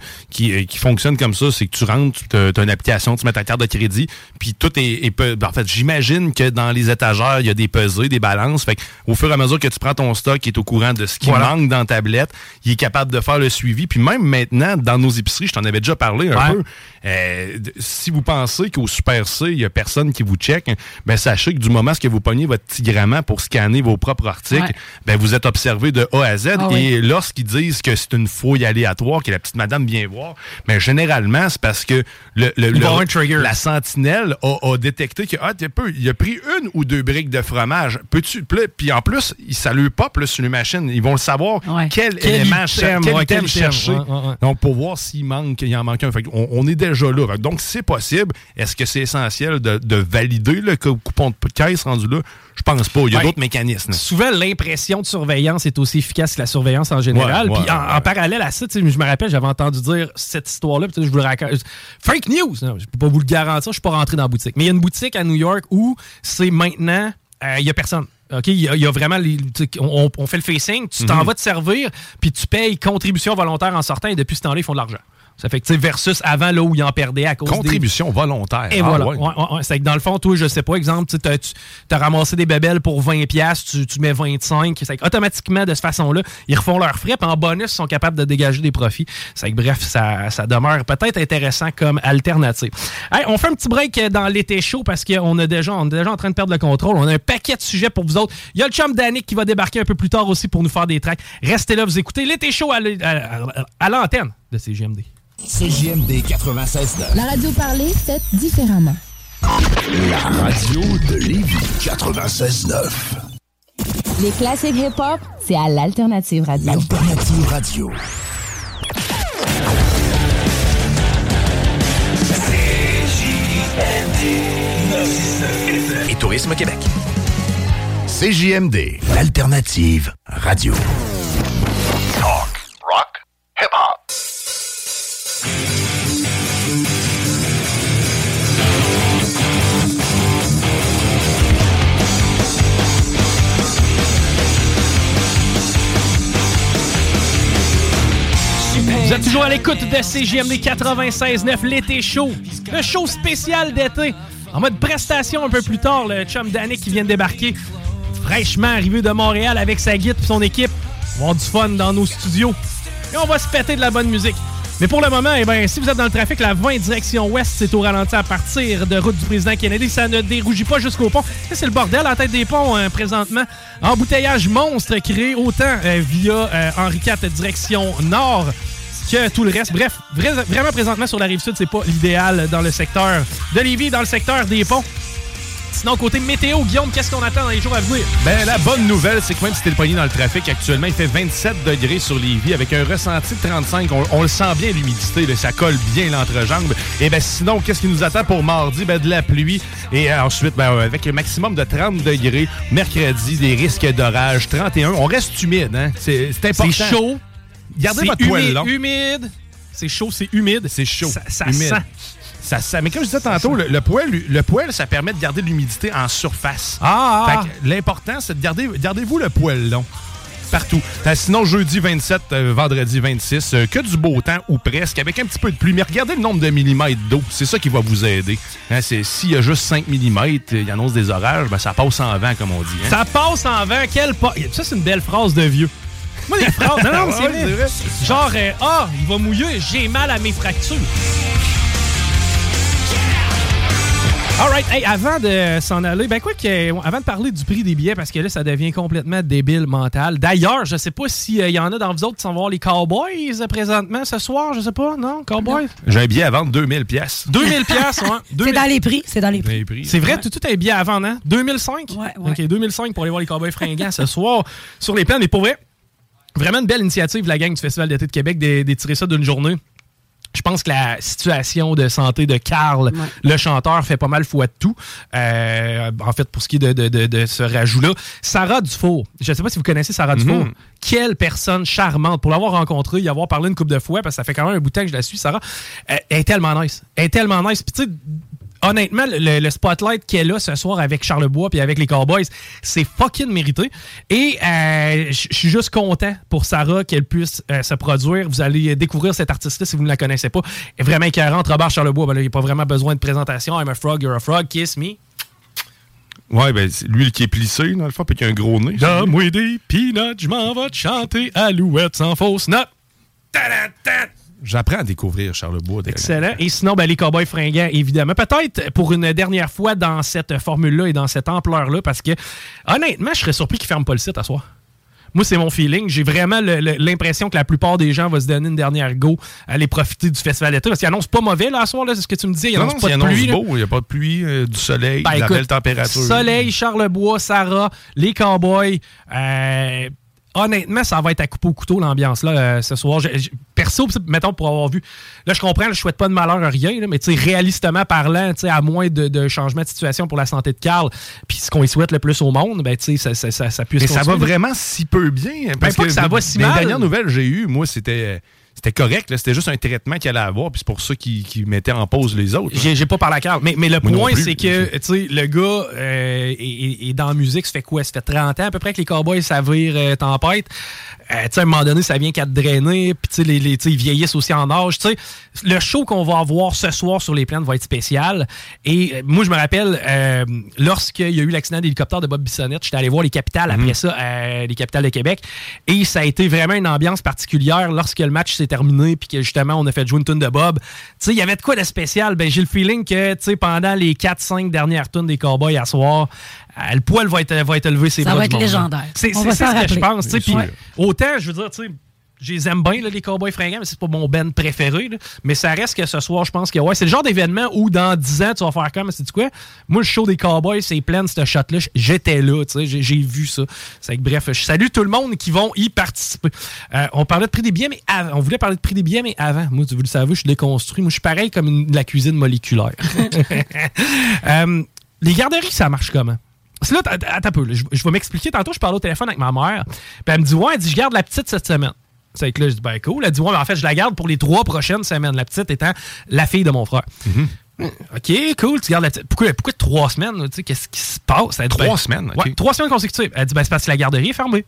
qui, qui fonctionne comme ça, c'est que tu rentres, tu as une application, tu mets ta carte de crédit, puis tout est, est pe- ben, en fait, j'imagine que dans les étagères, il y a des pesées, des balances. Fait au fur et à mesure que tu prends ton stock, il est au courant de ce qui Voilà. manque dans ta tablette, il est capable de faire le suivi. Puis même maintenant, dans nos épiceries, je t'en avais déjà parlé un Ouais. peu. Euh, si vous pensez qu'au Super C, il y a personne qui vous check, ben sachez que du moment que vous pognez votre petit grammat pour scanner vos propres articles, Ouais. ben vous êtes observé de A à Z. Ah et oui. lorsqu'ils disent que c'est une fouille aléatoire, que la petite madame vient voir, mais généralement, c'est parce que le, le- le- la sentinelle a, a détecté que, ah, peu, il a pris une ou deux briques de fromage. Peux-tu, puis en plus, ça lui pop là, sur les machines. Ils vont le savoir Ouais. quel, Quel élément, cher- quel ouais, chercher. Donc, pour voir s'il manque, il en manque un. Fait on, on est déjà là. Fait que Donc, c'est possible. Est-ce que c'est essentiel de, de valider le co- coupon de caisse rendu là? Je pense pas. Il y a Ouais. d'autres mécanismes. souvent l'impression de surveillance est aussi efficace que la surveillance en général. Ouais, ouais, Puis en, parallèle à ça, je me rappelle, j'avais entendu dire cette histoire-là, je vous le raconte. Fake news! Non, je peux pas vous le garantir, je suis pas rentré dans la boutique. Mais il y a une boutique à New York où c'est maintenant, euh, il y a personne. OK, il y, a- il y a vraiment les, on, on fait le facing, tu Mhm. t'en vas te servir, puis tu payes contribution volontaire en sortant, et depuis ce temps-là, ils font de l'argent. Ça fait que, tu sais, versus avant, là, où ils en perdaient à cause des, Contribution volontaire. et Ah, voilà. ouais. Ouais, ouais, ouais. C'est que dans le fond, toi, je sais pas, exemple, tu as, ramassé des bébelles pour 20$, piastres, tu, tu mets 25$. C'est que automatiquement, de cette façon-là, ils refont leurs frais, puis en bonus, ils sont capables de dégager des profits. C'est que bref, ça, ça demeure peut-être intéressant comme alternative. Hey, on fait un petit break dans l'été chaud parce qu'on est déjà, on est déjà en train de perdre le contrôle. On a un paquet de sujets pour vous autres. Il y a le chum Danick qui va débarquer un peu plus tard aussi pour nous faire des tracks. Restez là, vous écoutez l'été chaud à l'antenne de CGMD. CJMD 96.9. La radio parlée, faite différemment. La radio de Lévis 96.9. Les classiques hip-hop, c'est à l'Alternative Radio. Alternative radio. Et Tourisme Québec. CJMD, l'alternative radio. Talk, rock, hip-hop. Vous êtes toujours à l'écoute de CGMD 96.9, l'été chaud. Le show spécial d'été. En mode prestation un peu plus tard, le chum Danick qui vient de débarquer, fraîchement arrivé de Montréal avec sa guide et son équipe. On va avoir du fun dans nos studios. Et on va se péter de la bonne musique. Mais pour le moment, eh ben, si vous êtes dans le trafic, la 20 direction ouest, c'est au ralenti à partir de route du président Kennedy. Ça ne dérougit pas jusqu'au pont. C'est le bordel en tête des ponts euh, présentement. Embouteillage monstre créé autant euh, via euh, Henri IV direction nord que tout le reste. Bref, vra- vraiment présentement sur la rive sud, c'est pas l'idéal dans le secteur de Lévis, dans le secteur des ponts. Sinon, côté météo, Guillaume, qu'est-ce qu'on attend dans les jours à venir? Ben, la bonne nouvelle, c'est que même si t'es le pogné dans le trafic actuellement, il fait 27 degrés sur Lévis avec un ressenti de 35. On, on le sent bien, l'humidité, ça colle bien l'entrejambe. Et ben sinon, qu'est-ce qui nous attend pour mardi? Ben, de la pluie. Et euh, ensuite, ben, euh, avec un maximum de 30 degrés. Mercredi, des risques d'orage, 31. On reste humide, hein? C'est important. C'est chaud. Gardez votre poêle humide, long. humide. C'est chaud, c'est humide. C'est chaud. Ça, ça humide. sent. Ça. Mais comme je disais tantôt, le, le poêle, le poêle, ça permet de garder de l'humidité en surface. Ah, ah. L'important, c'est de garder, gardez-vous le poêle long. Partout. Euh, sinon, jeudi 27, euh, vendredi 26, euh, que du beau temps ou presque, avec un petit peu de pluie. Mais regardez le nombre de millimètres d'eau. C'est ça qui va vous aider. Hein, S'il y a juste 5 millimètres, il annonce des orages, ben, ça passe en vent, comme on dit. hein. Ça passe en vent. Quel pas. Ça, c'est une belle phrase de vieux. Moi, des phrases. Non, non, c'est vrai. Genre, euh, ah, il va mouiller, j'ai mal à mes fractures. Alright, hey, avant de s'en aller, ben quoi que, euh, avant de parler du prix des billets, parce que là, ça devient complètement débile mental. D'ailleurs, je sais pas s'il y en a dans vous autres qui s'en voir les Cowboys euh, présentement ce soir, je sais pas, non? Cowboys? J'ai un billet à vendre 2000 pièces. 2000 pièces, ouais. C'est 2000. dans les prix. C'est dans les prix. C'est vrai, tout, tout est bien avant, hein? 2005? Ouais, ouais. OK, 2005 pour aller voir les Cowboys fringants ce soir sur les plans. Mais pour vrai, vraiment une belle initiative, la gang du Festival d'été de Québec, d'é- d'étirer ça d'une journée. Je pense que la situation de santé de Carl, le chanteur, fait pas mal foi de tout. Euh, en fait, pour ce qui est de, de- de- de ce rajout-là. Sarah Dufour, je ne sais pas si vous connaissez Sarah Dufour. Quelle personne charmante. Pour l'avoir rencontrée, y avoir parlé une couple de fois, parce que ça fait quand même un bout de temps que je la suis, Sarah. Euh, elle est tellement nice. Elle est tellement nice. Puis tu sais, honnêtement, le, le spotlight qu'elle a ce soir avec Charlebois puis avec les Cowboys, c'est fucking mérité. Et euh, je suis juste content pour Sarah qu'elle puisse euh, se produire. Vous allez découvrir cette artiste-là si vous ne la connaissez pas. Elle est vraiment écœurante. Robert Charlebois, ben là, il n'y a pas vraiment besoin de présentation. I'm a frog, you're a frog, kiss me. Ouais, ben, c'est lui qui est plissé, dans le fond, puis qui a un gros nez. Donne-moi des peanuts, je m'en vais te chanter Alouette sans fausse note. J'apprends à découvrir Charlebois. Excellent. Et sinon, ben, les Cowboys fringants, évidemment. Peut-être pour une dernière fois dans cette formule-là et dans cette ampleur-là, parce que honnêtement, je serais surpris qu'ils ne ferment pas le site à soir. Moi, c'est mon feeling. J'ai vraiment l'impression que la plupart des gens vont se donner une dernière go aller profiter du festival d'été. Parce qu'il annonce pas mauvais là, à soir, là, c'est ce que tu me disais. Il Non, annonce non, pas il de annonce pluie. beau, il n'y a pas de pluie, euh, du soleil, Ben, de la écoute, belle température. Soleil, Charlebois, Sarah, les Cowboys. euh, honnêtement, ça va être à couper au couteau l'ambiance là euh, ce soir. Je- je- perso, mettons pour avoir vu. Là, je comprends, là, je souhaite pas de malheur à rien, là, mais tu sais, réalistement parlant, à moins de, de changement de situation pour la santé de Carl, puis ce qu'on y souhaite le plus au monde, ben tu sais, ça, ça, ça, ça puisse Mais ça va vraiment si peu bien. Parce pas que ça va si mal. Les dernières nouvelles que j'ai eues, moi, c'était c'était correct. là. C'était juste un traitement qu'il allait avoir, puis c'est pour ça qu'il qu'il mettait en pause les autres. J'ai j'ai pas parlé à Carl. Mais, mais le Moi point, c'est que, tu sais, le gars euh, est, est- dans la musique, ça fait quoi? Ça fait 30 ans à peu près que les Cowboys, ça vire euh, tempête. Euh, tu sais, à un moment donné, ça vient qu'à te drainer. Puis, tu sais, les, les- tu sais, ils vieillissent aussi en âge. Tu sais, le show qu'on va avoir ce soir sur les plaines va être spécial. Et euh, moi, je me rappelle, euh, lorsqu'il y a eu l'accident d'hélicoptère de Bob Bissonnette, j'étais allé voir les capitales Mhm. après ça, euh, les capitales de Québec. Et ça a été vraiment une ambiance particulière lorsque le match s'est terminé puis que justement, on a fait jouer une tune de Bob. Tu sais, il y avait de quoi de spécial? Ben, j'ai le feeling que, tu sais, pendant les 4-5 dernières tunes des Cowboys à soir, euh, le poil va être, va être élevé, c'est Ça va être légendaire. C'est ce que je pense. Autant, je veux dire, tu sais, je les aime bien, là, les Cowboys fringants, mais c'est pas mon band préféré. là. Mais ça reste que ce soir, je pense que ouais, c'est le genre d'événement où dans 10 ans, tu vas faire comme, c'est quoi? Moi, le show des Cowboys, c'est plein, ce shot-là. J'étais là, tu sais, j'ai- vu ça. C'est que, bref, je salue tout le monde qui vont y participer. Euh, on parlait de prix des billets, mais avant. On voulait parler de prix des billets, mais avant. Moi, vous le savez, je suis déconstruit. Moi, je suis pareil comme une- de la cuisine moléculaire. Euh, les garderies, ça marche comment? Là, att- attends un peu. là, je, je vais m'expliquer. Tantôt, je parlais au téléphone avec ma mère. Puis elle me dit Ouais, elle dit, je garde la petite cette semaine. C'est que là, je dis Ben cool. Elle dit Ouais, mais en fait, je la garde pour les trois prochaines semaines. La petite étant la fille de mon frère. OK, cool, tu gardes la petite. Pourquoi, pourquoi trois semaines? là? Tu sais, Qu'est-ce qui se passe? Elle dit, Trois semaines, OK. Ouais, trois semaines consécutives. Elle dit Ben, c'est parce que la garderie est fermée.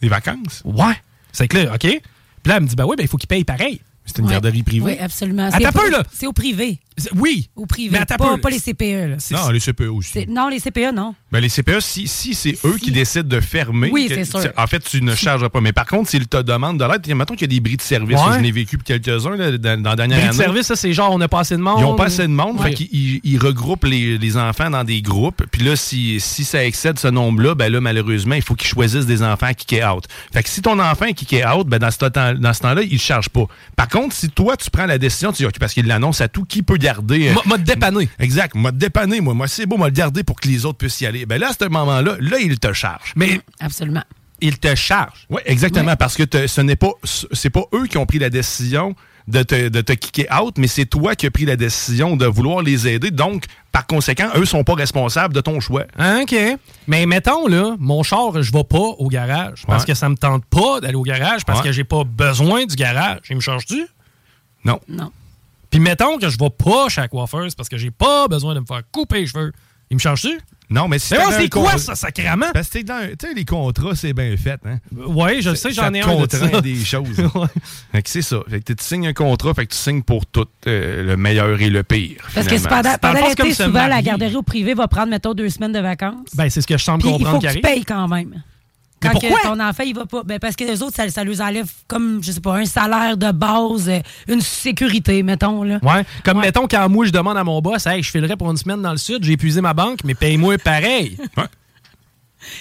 Des vacances? Ouais. C'est que là, OK. Puis là, elle me dit Ben oui, ben, il faut qu'il paye pareil. C'est une Ouais. garderie privée? Oui, absolument. Attends C'est un peu, au- là. C'est au privé. Oui. Au privé. Mais pas, pas les CPE. Là. Non, les CPE aussi. Non, les CPE, non. Ben, les CPE, si, si c'est eux qui décident de fermer, Oui, que- c'est sûr. En fait, tu ne charges pas. Mais par contre, s'ils te demandent de l'aide, mettons qu'il y a des bris de service. Ouais. Je n'ai vécu quelques-uns là, dans, dans la dernière Bris de année. service, ça, c'est genre, on a pas assez de monde. Ils n'ont pas assez de monde, Ouais. fait qu'ils ils- ils regroupent les, les enfants dans des groupes. Puis là, si, si ça excède ce nombre-là, ben là, malheureusement, il faut qu'ils choisissent des enfants qui out. Fait que si ton enfant est kick out, ben dans ce temps- dans ce temps-là, il ne charge pas. Par contre, si toi, tu prends la décision, tu dis, OK, parce qu'il l'annonce à tout, qui peut garder. euh, M'a- dépanné. Exact. M'a dépanné, moi. Moi, c'est beau, m'a le garder pour que les autres puissent y aller. Ben là, à ce moment-là, là, il te charge. Mais Absolument. il te charge. Oui, exactement, parce que te- ce n'est pas, c'est pas eux qui ont pris la décision de te, de te kicker out, mais c'est toi qui as pris la décision de vouloir les aider. Donc, par conséquent, eux sont pas responsables de ton choix. Hein, OK. Mais mettons, là, mon char, je vais pas au garage parce Ouais. que ça me tente pas d'aller au garage parce Ouais. que j'ai pas besoin du garage. Il me charge-tu? Non. Non. Puis mettons que je vais pas chez la coiffeuse parce que j'ai pas besoin de me faire couper les cheveux. Il me charge-tu? Non, mais si Mais c'est quoi ça, sacrément? Parce que t'es dans- tu sais, les contrats, c'est bien fait, hein? Oui, je le sais, j'en ai un de ça. des choses. Ouais. Fait que c'est ça. Fait que tu signes un contrat, fait que tu signes pour tout, euh, le meilleur et le pire. Parce que pendant, pendant l'été, souvent, la garderie au privé va prendre, mettons, deux semaines de vacances. Ben, c'est ce que je semble Puis il faut comprendre que tu payes quand même. Mais Quand que pourquoi? ton enfant, il va pas. Ben parce que les autres, ça, ça leur enlève comme, je sais pas, un salaire de base, euh, une sécurité, mettons. Là. Ouais. Comme Ouais. mettons, quand moi, je demande à mon boss, hey, je filerais pour une semaine dans le sud, j'ai épuisé ma banque, mais paye-moi pareil.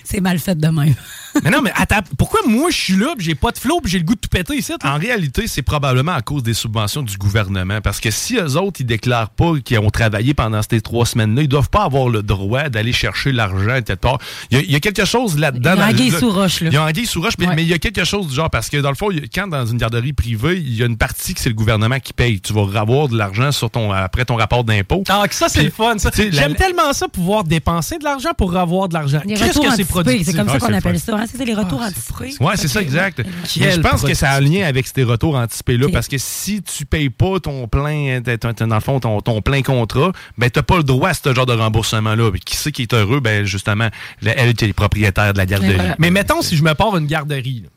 C'est mal fait de même. mais non, mais attends, pourquoi moi, je suis là, puis j'ai pas de flow, puis j'ai le goût de tout péter ici? En réalité, c'est probablement à cause des subventions du gouvernement. Parce que si eux autres, ils déclarent pas qu'ils ont travaillé pendant ces trois semaines-là, ils doivent pas avoir le droit d'aller chercher l'argent quelque part. Il y, a, il y a quelque chose là-dedans. Il y a anguille là- sous roche, là. Il y a anguille sous roche, mais, Ouais. mais il y a quelque chose du genre. Parce que dans le fond, quand dans une garderie privée, il y a une partie que c'est le gouvernement qui paye. Tu vas avoir de l'argent sur ton après ton rapport d'impôt. Ah, que ça, c'est le fun, ça. la- J'aime tellement ça, pouvoir dépenser de l'argent pour avoir de l'argent. Qu'est-ce que c'est productif? c'est comme Ah, ça c'est qu'on le appelle fun. ça. hein, C'est les retours Ah, c'est anticipés. Ouais, c'est ça, exact. Mais je pense que ça a un lien avec ces retours anticipés-là, parce que si tu payes pas ton plein, dans le fond, ton, ton plein contrat, ben t'as pas le droit à ce genre de remboursement-là. Qui c'est qui est heureux? Ben justement, la- elle qui est propriétaire de la garderie. Mais mettons, si je me pars une garderie, là,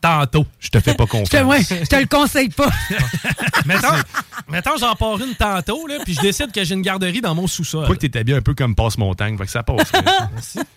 tantôt. Je te fais pas Je te, confiance. ouais, je te le conseille pas. mettons, mettons j'en pars une tantôt, là, puis je décide que j'ai une garderie dans mon sous-sol. Pourquoi que t'es habillé un peu comme passe-montagne? Que ça passe.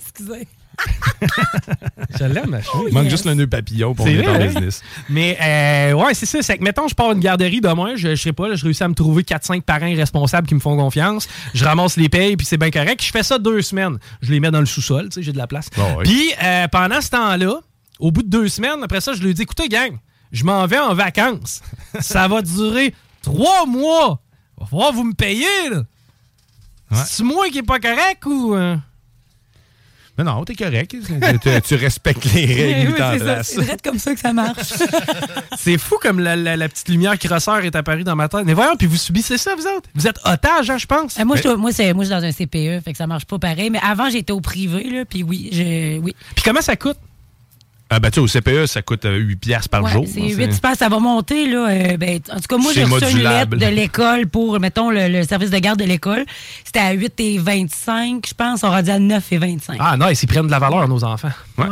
Je l'aime, ma chérie. Il manque juste le nœud papillon pour est en hein? business. Mais euh, ouais, c'est ça. C'est que mettons, je pars une garderie demain, je, je sais pas, là, je réussis à me trouver 4-5 parents responsables qui me font confiance. Je ramasse les payes, puis c'est bien correct. Je fais ça deux semaines. Je les mets dans le sous-sol, tu sais, j'ai de la place. Oui. Puis euh, pendant ce temps-là, au bout de deux semaines, après ça, je lui dis écoutez, gang, je m'en vais en vacances. ça va durer trois mois. Va falloir vous me payer, là. Ouais. C'est moi qui est pas correct ou. euh? Mais non, t'es correct. tu, tu- respectes les règles Oui, c'est ça. place. C'est direct comme ça que ça marche. C'est fou comme la, la- la petite lumière qui ressort est apparue dans ma tête. Mais voyons, puis vous subissez ça, vous autres? Vous êtes otage, hein, je pense. Euh, moi, je, moi, c'est, moi, je suis dans un CPE, fait que ça marche pas pareil. Mais avant, j'étais au privé, là, puis oui, je, oui. Puis comment ça coûte? Ah, ben, tu sais, au CPE, ça coûte euh, 8 piastres par Ouais, jour. c'est hein, 8 passes, ça va monter. Là, euh, ben, en tout cas, moi, j'ai reçu une lettre de l'école pour, mettons, le, le service de garde de l'école. C'était à 8 et 25, je pense. On rendu à 9 et 25. Ah non, ils prennent de la valeur, nos enfants. Ouais.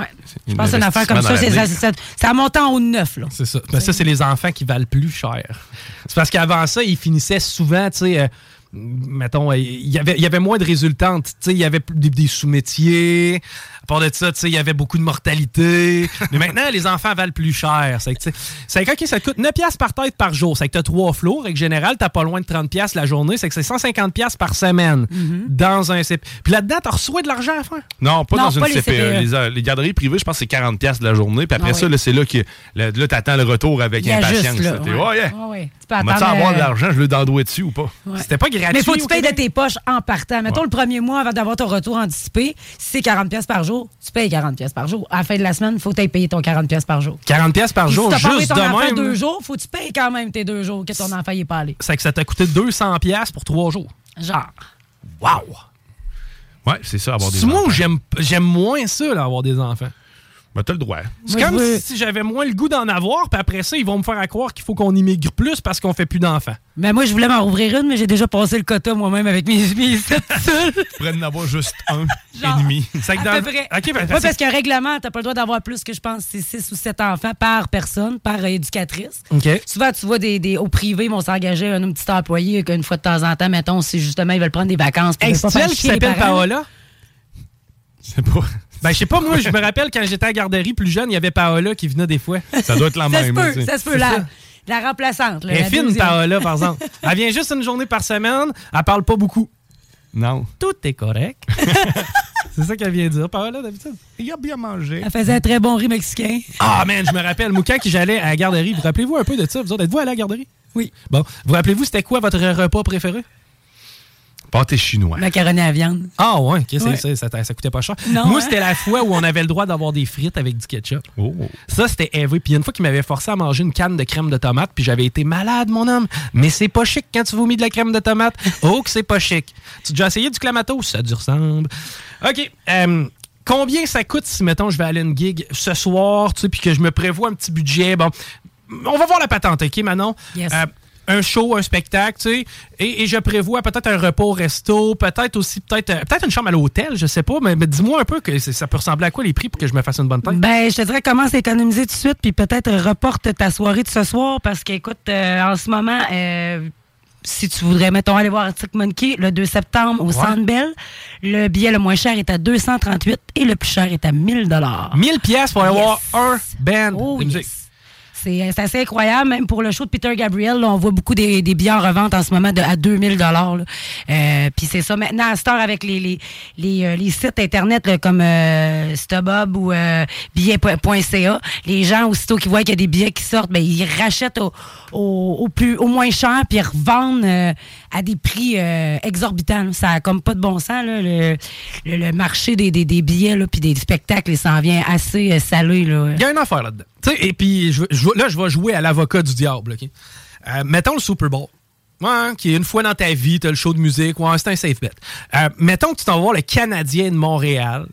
Je pense que c'est une affaire comme ça. ça, ça, ça monte en haut de 9. Là. C'est ça. Mais ça, c'est les enfants qui valent plus cher. C'est parce qu'avant ça, ils finissaient souvent, tu sais, euh, mettons, euh, il y avait, il y avait moins de résultantes. Tu sais, il y avait plus des, des sous-métiers. Part de ça, tu sais, il y avait beaucoup de mortalité. Mais maintenant, les enfants valent plus cher. C'est que, tu sais, c'est que, ça te coûte 9 piastres par tête par jour. C'est que tu as trois flots. En général, tu pas loin de 30 piastres la journée. C'est que c'est 150 piastres par semaine Mm-hmm. dans un CP. Puis là-dedans, tu reçois de l'argent à faire. Non, pas Non, dans une les CPE. CPE. Les, euh, les garderies privées, je pense que c'est 40$ piastres de la journée. Puis après Ah ça, oui. c'est là que là, là, t'attends le retour avec Il y a impatience. juste, là. là. T'es, ouais. oh, yeah. Ouais, ouais. Tu peux avoir de euh, l'argent, je le d'endouer dessus ou pas? ouais. C'était pas gratuit. Mais faut que tu payes de tes poches en partant. Mettons le premier mois avant d'avoir ton retour anticipé, si c'est 40 pièces par jour, tu payes 40 pièces par jour. À la fin de la semaine, il faut que tu payé ton 40 pièces par jour. 40 pièces par jour, si juste de enfant même. deux jours, faut que tu payes quand même tes deux jours que ton enfant y est pas allé. C'est que ça t'a coûté 200 pièces pour trois jours. Genre. Wow! Ouais, c'est ça, avoir des C'est moi enfants. où j'aime j'aime moins ça, là, avoir des enfants. Ben, t'as le droit. C'est comme je veux- si j'avais moins le goût d'en avoir, puis après ça, ils vont me faire à croire qu'il faut qu'on immigre plus parce qu'on fait plus d'enfants. Mais moi, je voulais m'en rouvrir une, mais j'ai déjà passé le quota moi-même avec mes, sept seuls. Tu pourrais en avoir juste un Genre. et demi. C'est À dans- peu près. OK, ben, Ouais, parce qu'un règlement, t'as pas le droit d'avoir plus que je pense, c'est 6 ou 7 enfants par personne, par euh, éducatrice. OK. Souvent, tu vois des, des, au privé, ils vont s'engager un, un petit employé qu'une fois de temps en temps, mettons, si justement ils veulent prendre des vacances. Est-ce qui s'appelle. Paola? C'est pas. Ben, je sais pas, moi, je me rappelle quand j'étais à la garderie plus jeune, il y avait Paola qui venait des fois. Ça doit être la Ça se même. peut, tu sais. ça se peut. La, la remplaçante. là, Elle est la fine. Paola, par exemple. Elle vient juste une journée par semaine, elle parle pas beaucoup. Non. Tout est correct. C'est ça qu'elle vient dire, Paola, d'habitude. Il a bien mangé. Elle faisait un très bon riz mexicain. Ah, man, je me rappelle, moi, quand j'allais à la garderie, vous rappelez-vous un peu de ça? Vous autres, êtes-vous allé à la garderie? Oui. Bon, vous rappelez-vous, c'était quoi votre repas préféré? Pâté chinois. Macaroni à viande. Ah ouais, ok, c'est- Ouais. ça, ça coûtait pas cher. Non, Moi, hein? c'était la fois où on avait le droit d'avoir des frites avec du ketchup. Oh. Ça, c'était élevé. Puis il y a une fois qu'il m'avait forcé à manger une canne de crème de tomate, puis j'avais été malade, mon homme. Mais c'est pas chic quand tu vomis de la crème de tomate. Oh, que c'est pas chic. Tu as déjà essayé du clamato? Ça du ressemble. OK. euh, combien ça coûte si, mettons, je vais aller à une gig ce soir, tu sais, puis que je me prévois un petit budget? Bon, on va voir la patente, OK, Manon? Yes. Euh, un show, un spectacle, tu sais, et, et je prévois peut-être un repas au resto, peut-être aussi peut-être euh, peut-être une chambre à l'hôtel, je sais pas, mais, mais dis-moi un peu que ça peut ressembler à quoi les prix pour que je me fasse une bonne tête? Ben, je te dirais commence à économiser tout de suite, puis peut-être reporte ta soirée de ce soir, parce qu'écoute, euh, en ce moment, euh, si tu voudrais, mettons, aller voir Arctic Monkey le 2 septembre au Centre Bell, le billet le moins cher est à 238 et le plus cher est à 1000 dollars. 1000 pièces pour aller Yes. voir un band Oh, de musique. yes. C'est c'est assez incroyable, même pour le show de Peter Gabriel, là, on voit beaucoup des, des billets en revente en ce moment de, à 2000 dollars. Puis c'est ça. Maintenant, à cette heure, avec les, les, les, euh, les sites Internet là, comme euh, StubHub ou euh, billets.ca, les gens, aussitôt qu'ils voient qu'il y a des billets qui sortent, ben, ils rachètent au, au, au plus, au moins cher, puis ils revendent euh, à des prix euh, exorbitants. Ça a comme pas de bon sens. Le, marché des, billets puis des spectacles, il s'en vient assez euh, salé. Il y a une affaire là-dedans. Et puis là, je vais jouer à l'avocat du diable. Euh, mettons le Super Bowl. Ouais, qui est une fois dans ta vie, t'as le show de musique, ouais, c'est un safe bet. Mettons que tu t'en le Canadien de Montréal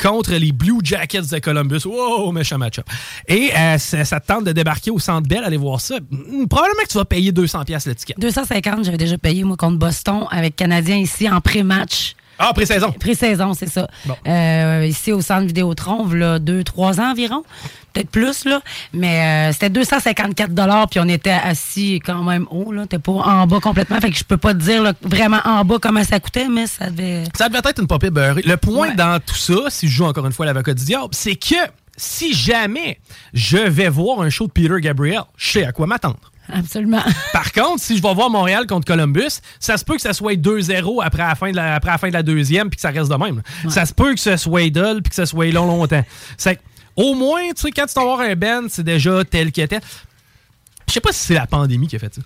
contre les Blue Jackets de Columbus. Wow, méchant match-up. Et euh, ça, te tente de débarquer au Centre Bell, aller voir ça. Hmm, Probablement que tu vas payer 200 pièces l'étiquette. 250, j'avais déjà payé, moi, contre Boston, avec Canadien ici, en pré-match. Ah, pré-saison. Pré-saison, c'est ça. Bon. Euh, ici, au centre Vidéotron, là, deux, trois ans environ. Peut-être plus, là. Mais euh, c'était 254 puis on était assis quand même haut, là. T'es pas en bas complètement. Fait que je peux pas te dire là, vraiment en bas comment ça coûtait, mais ça devait... Ça devait être une popée beurrée. Le point Ouais. dans tout ça, si je joue encore une fois l'avocat du diable, c'est que si jamais je vais voir un show de Peter Gabriel, je sais à quoi m'attendre. Absolument. Par contre, si je vais voir Montréal contre Columbus, ça se peut que ça soit 2-0 après la fin de la, après la fin de la deuxième puis que ça reste de même. Ça se peut que ce soit dull puis que ça soit long longtemps. C'est au moins, tu sais, quand tu vas voir un band, c'est déjà tel que tel. Je sais pas si c'est la pandémie qui a fait ça.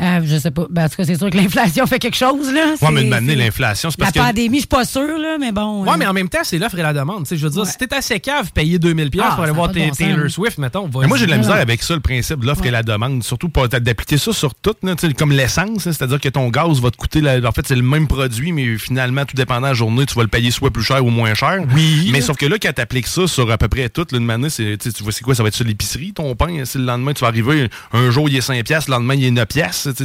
Euh, je sais pas. Ben, en tout cas, c'est sûr que l'inflation fait quelque chose, là. Ouais, mais de c'est- l'inflation, c'est La parce que. pandémie, je suis pas sûre, là, mais bon. Ouais, euh, mais en même temps, c'est l'offre et la demande. Tu sais, je veux dire, Ouais. si t'es assez cave, payer 2000$ pièces Ah, pour aller voir bon Taylor. Swift, mettons. Mais moi, j'ai de la misère avec ça, le principe de l'offre et la demande. Surtout d'appliquer ça sur tout, là, tu sais, comme l'essence. hein, C'est-à-dire que ton gaz va te coûter. la- en fait, c'est le même produit, mais finalement, tout dépendant de la journée, tu vas le payer soit plus cher ou moins cher. Oui. Mais sauf que là, quand tu appliques ça sur à peu près tout, là, une c'est, tu sais, tu vois, c'est quoi Ça va être sur l'épicerie, ton pain. Si le lendemain, tu vas arriver, un jour, il est 5 piastres, le lendemain, il est 9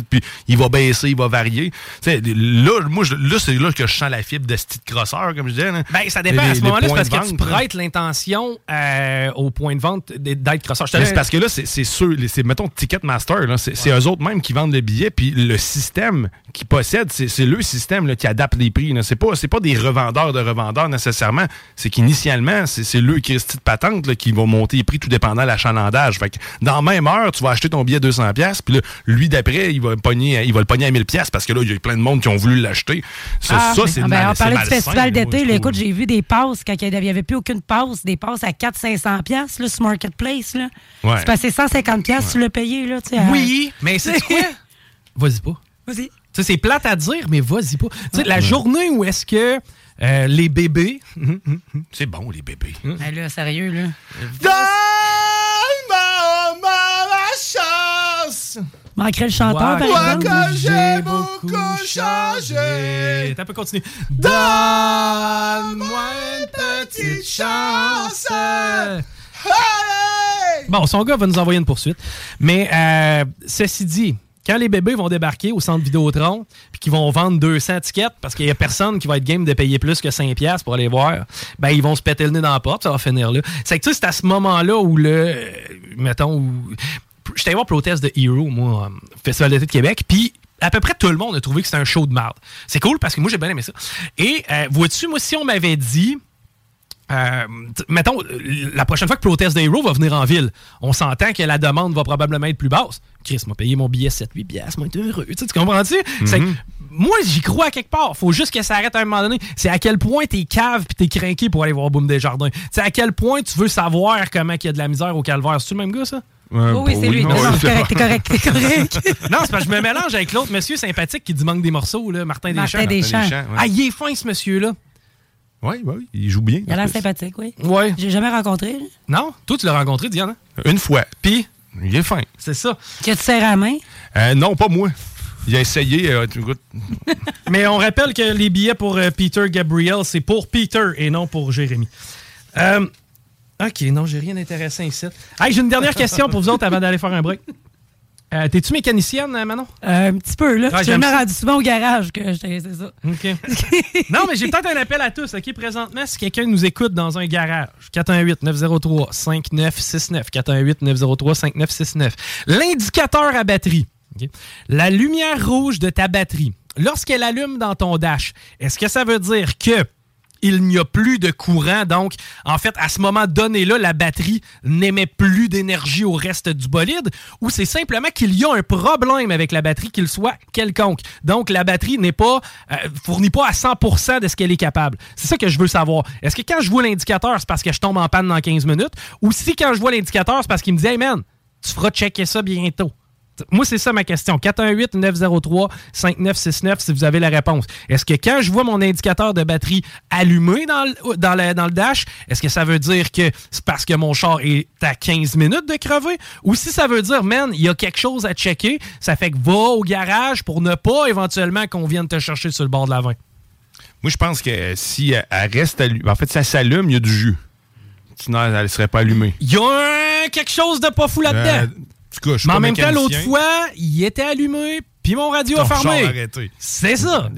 Puis il va baisser, il va varier. Là, moi, je- là, c'est là que je sens la fibre de ce petit crosseur, comme je disais. là. Ben, ça dépend. Les- à ce moment-là, c'est parce de que tu vente, prêtes l'intention euh, au point de vente d'être crosseur. C'est parce que là, c'est ceux, c'est, mettons, Ticketmaster, c'est, eux autres même qui vendent le billet, puis le système qu'ils possèdent, c'est, le système là, qui adapte les prix. C'est, pas, c'est pas des revendeurs de revendeurs nécessairement. C'est qu'initialement, c'est, le Christy de patente là, qui va monter les prix tout dépendant de l'achalandage. Fait que dans la même heure, tu vas acheter ton billet 200$, puis là, lui d'après, il va, le pogner, il va le pogner à 1000$, parce que là, il y a plein de monde qui ont voulu l'acheter. Ça, Ah, ça, c'est ah, ben, On parlait du festival d'été. Écoute, j'ai vu des passes quand il n'y avait plus aucune passe, des passes à 400-500$ piastres, là, sur Marketplace. Là. Ouais. C'est passé 150$, piastres, tu l'as payé. Là, tu sais, Oui, mais c'est quoi? Vas-y pas. Vas-y. Tu c'est plate à dire, mais vas-y pas. Tu sais, la journée où est-ce que euh, les bébés. C'est bon, les bébés. Ben là, sérieux, là. Manquerait le chanteur, par exemple. j'ai beaucoup changé. T'as peu continuer. Donne-moi une petite chance. Bon, son gars va nous envoyer une poursuite. Mais euh, ceci dit, quand les bébés vont débarquer au centre Vidéotron puis qu'ils vont vendre 200 tickets parce qu'il y a personne qui va être game de payer plus que 5 pièces pour aller voir, ben ils vont se péter le nez dans la porte, ça va finir là. C'est que tu sais, c'est à ce moment-là où le euh, mettons où j'étais allé voir Protest de Hero moi au Festival d'été de Québec puis à peu près tout le monde a trouvé que c'était un show de merde. C'est cool parce que moi j'ai bien aimé ça. Et euh, vois-tu moi si on m'avait dit euh, mettons, euh, la prochaine fois que Protest the Hero va venir en ville, on s'entend que la demande va probablement être plus basse. Chris m'a payé mon billet 7-8 piastres, moi, heureux. Tu, sais, tu comprends-tu? Que moi, j'y crois à quelque part. Faut juste que ça arrête à un moment donné. C'est à quel point t'es cave puis t'es craqué pour aller voir Boom Desjardins. C'est à quel point tu veux savoir comment il y a de la misère au calvaire. C'est-tu le même gars, ça? Euh, Oh oui, c'est lui. non, Non, non, oui, c'est correct, t'es correct, t'es correct. Non, c'est parce que je me mélange avec l'autre monsieur sympathique qui dit manque des morceaux, là, Martin Martin Deschamps. Deschamps. Deschamps, ouais. Ah, il est fin, ce monsieur-là. Oui, oui, il joue bien. Il a l'air sympathique, oui. Ouais. J'ai jamais rencontré. là. Non? Toi, tu l'as rencontré, Diana? Une fois. Puis, Il est fin. c'est ça. Que tu serres à la main? Euh, non, pas moi. Il a essayé. euh, Mais on rappelle que les billets pour euh, Peter Gabriel, c'est pour Peter et non pour Jérémy. Euh, OK, non, j'ai rien d'intéressant ici. Hey, j'ai une dernière question pour vous autres avant d'aller faire un break. Euh, T'es-tu mécanicienne, euh, Manon? Euh, un petit peu, là. Ouais, je me rendu souvent au garage que j'étais- c'est ça. OK. non, mais j'ai peut-être un appel à tous. OK, présentement, si quelqu'un nous écoute dans un garage, 418-903-5969. 418-903-5969. L'indicateur à batterie. La lumière rouge de ta batterie, lorsqu'elle allume dans ton dash, est-ce que ça veut dire que il n'y a plus de courant. Donc, en fait, à ce moment donné-là, la batterie n'émet plus d'énergie au reste du bolide ou c'est simplement qu'il y a un problème avec la batterie, qu'il soit quelconque. Donc, la batterie n'est pas, euh, fournit pas à 100% de ce qu'elle est capable. C'est ça que je veux savoir. Est-ce que quand je vois l'indicateur, c'est parce que je tombe en panne dans 15 minutes ou si quand je vois l'indicateur, c'est parce qu'il me dit, hey man, tu feras checker ça bientôt. Moi, c'est ça ma question. 418-903-5969 si vous avez la réponse. Est-ce que quand je vois mon indicateur de batterie allumé dans le, dans le, dans le dash, est-ce que ça veut dire que c'est parce que mon char est à 15 minutes de crever? Ou si ça veut dire, man, il y a quelque chose à checker, ça fait que va au garage pour ne pas éventuellement qu'on vienne te chercher sur le bord de la 20. moi, je pense que si elle reste allumée, en fait, si ça s'allume, il y a du jus. Sinon, elle ne serait pas allumée. Il y a un- quelque chose de pas fou là-dedans. Euh, tout cas, je suis Mais en même temps, l'autre fois, il était allumé, puis mon radio Ton a fermé. arrêté. C'est ça.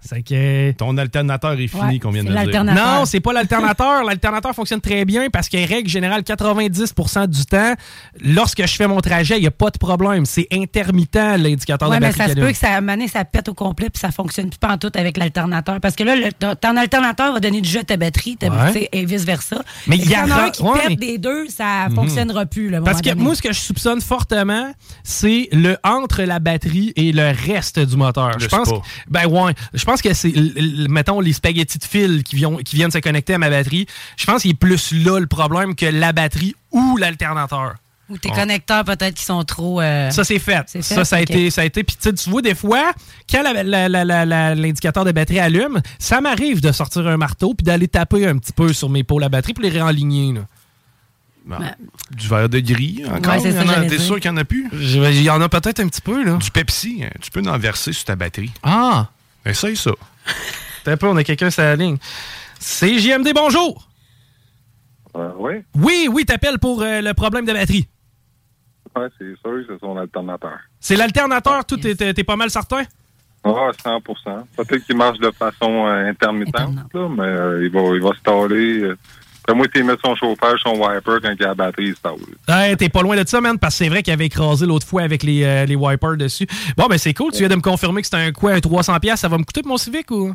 C'est que... Ton alternateur est fini, Ouais, qu'on vient de dire. Non, c'est pas l'alternateur. L'alternateur fonctionne très bien parce qu'en règle générale, 90% du temps, lorsque je fais mon trajet, il n'y a pas de problème. C'est intermittent, l'indicateur Ouais, de mais batterie. ça se qui peut que ça, à un moment donné, ça pète au complet puis ça fonctionne plus pas en tout avec l'alternateur. Parce que là, le- ton, alternateur va donner du jeu à ta batterie Ouais. et vice-versa. Mais il y s'il en a un qui ouais, pète mais- des deux, ça fonctionnera plus. Là, à un Parce que donné. moi, ce que je soupçonne fortement, c'est le entre la batterie et le reste du moteur. Le je pense, spa. que- ben ouais, je pense que c'est, mettons, les spaghettis de fil qui, viennent- qui viennent se connecter à ma batterie. Je pense qu'il est plus là le problème que la batterie ou l'alternateur. Ou tes connecteurs, peut-être, qui sont trop. euh, Ça, c'est fait. Ça, ça a été. Ça a été. Puis, tu vois, des fois, quand l'indicateur de batterie allume, ça m'arrive de sortir un marteau puis d'aller taper un petit peu sur mes pôles à batterie pour les réaligner. Là. Ben. Du verre de gris, encore. Ouais, en T'es sûr qu'il n'y en a plus? Je- Il y en a peut-être un petit peu, là. Du Pepsi, hein, tu peux en verser sur ta batterie. Ah! Essaye ça. T'as un peu, on a quelqu'un sur la ligne. C'est JMD, bonjour! Euh, oui, Oui, oui, t'appelles pour euh, le problème de batterie. ouais, c'est sûr, c'est son alternateur. C'est l'alternateur, tout, Yes. t'es t'es pas mal certain? Ah, 100% Peut-être qu'il marche de façon euh, intermittente, là, mais euh, il va, il va se staller. euh. Moi, il met son chauffage, son wiper quand il a la batterie, stalle. Ouais, t'es pas loin de ça, man, parce que c'est vrai qu'il avait écrasé l'autre fois avec les, euh, les wipers dessus. Bon, ben c'est cool, tu viens de me confirmer que c'était un quoi, un 300$, ça va me coûter pour mon Civic ou?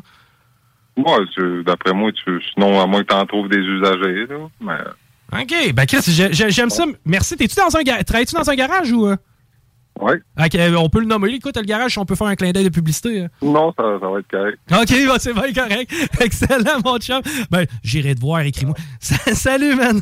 Moi, tu- d'après moi, tu, sinon, à moins que tu en trouves des usagers, là, mais... OK, ben Chris, j'ai- j'ai- j'aime ça. Merci. T'es-tu dans un garage? Travailles-tu dans un garage ou... Oui. Ok, on peut le nommer. Écoute, le garage, on peut faire un clin d'œil de publicité. euh. Non, ça, ça va être correct. OK, bah, c'est bien correct. Excellent, mon chum. Ben, j'irai te voir, écris-moi. Salut, man.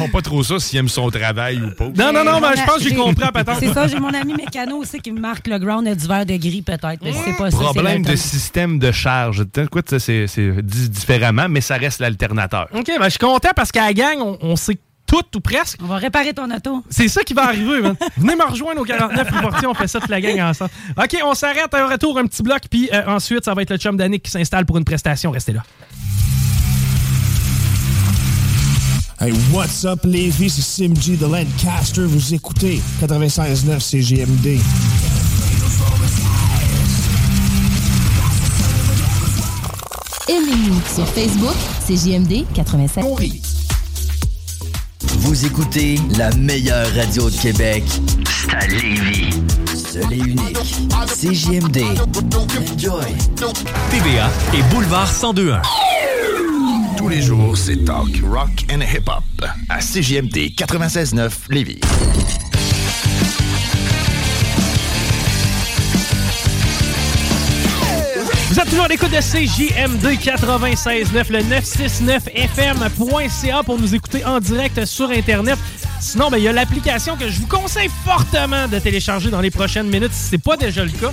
On pas trop ça s'il aime son travail ou pas. Non, non, non, ben, je pense que j'ai compris, peut-être. C'est ça, j'ai mon ami mécano aussi qui me marque le ground du verre de gris, peut-être. mais c'est pas ça. c'est Problème de l'alternateur. système de charge. Ça, c'est c'est dit différemment, mais ça reste l'alternateur. OK, ben, je suis content parce qu'à la gang, on, on sait tout ou presque. On va réparer ton auto. C'est ça qui va arriver, man. Venez me rejoindre au 49 rue Fortier, on fait ça toute la gang ensemble. OK, on s'arrête, un retour, un petit bloc, puis euh, ensuite, ça va être le chum d'Annick qui s'installe pour une prestation. Restez là. Hey, what's up, Lévis? C'est Sim G de Lancaster. Vous écoutez 96.9 CGMD. Aimez-nous sur Facebook, c'est JMD 87. Vous écoutez la meilleure radio de Québec. C'est à Lévis. Seul et unique. CJMD. Enjoy. TVA et Boulevard 1021. Tous les jours, c'est talk, rock and hip-hop à CJMD 96.9 Lévis. Vous êtes toujours à l'écoute de CJMD 96.9, le 969fm.ca pour nous écouter en direct sur Internet. Sinon, ben, il y a l'application que je vous conseille fortement de télécharger dans les prochaines minutes si c'est pas déjà le cas.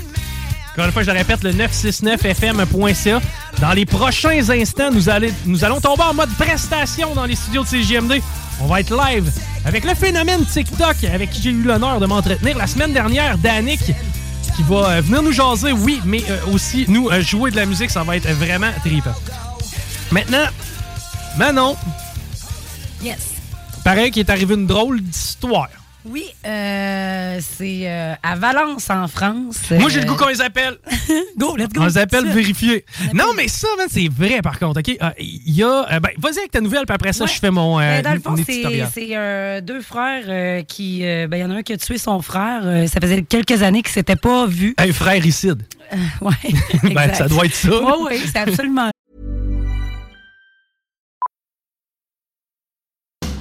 Encore une fois, je le répète, le 969fm.ca. Dans les prochains instants, nous, allons tomber en mode prestation dans les studios de CGMD. On va être live avec le phénomène TikTok avec qui j'ai eu l'honneur de m'entretenir la semaine dernière, Danick, qui va euh, venir nous jaser, oui, mais euh, aussi nous euh, jouer de la musique. Ça va être vraiment trippant. Maintenant, Manon, Yes. pareil qu'il est arrivé une drôle d'histoire. Oui, euh, c'est euh, à Valence, en France. Moi, j'ai le Euh, goût qu'on les appelle. Go, let's go. On les appelle vérifier. Non, mais ça, man, c'est vrai, par contre. OK? Euh, Il y a. euh, ben, vas-y avec ta nouvelle, puis après ça, Ouais. je fais mon. euh, Ben, dans le fond, c'est euh, deux frères euh, qui. euh, ben, Il y en a un qui a tué son frère. euh, ça faisait quelques années qu'ils ne s'étaient pas vus. Un frère icide. ouais. Ben, ça doit être ça. Oui, oui, c'est absolument.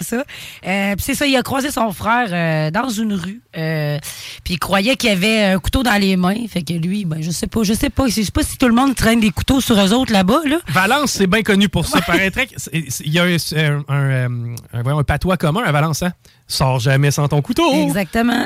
Ça. Euh, puis c'est ça, il a croisé son frère euh, dans une rue. euh, puis il croyait qu'il avait un couteau dans les mains. Fait que lui, ben je sais pas, je sais pas. Je sais pas si tout le monde traîne des couteaux sur eux autres là-bas, là. Valence, c'est bien connu pour ça. Il y a un, un patois commun à Valence. Hein? Sors jamais sans ton couteau. Exactement.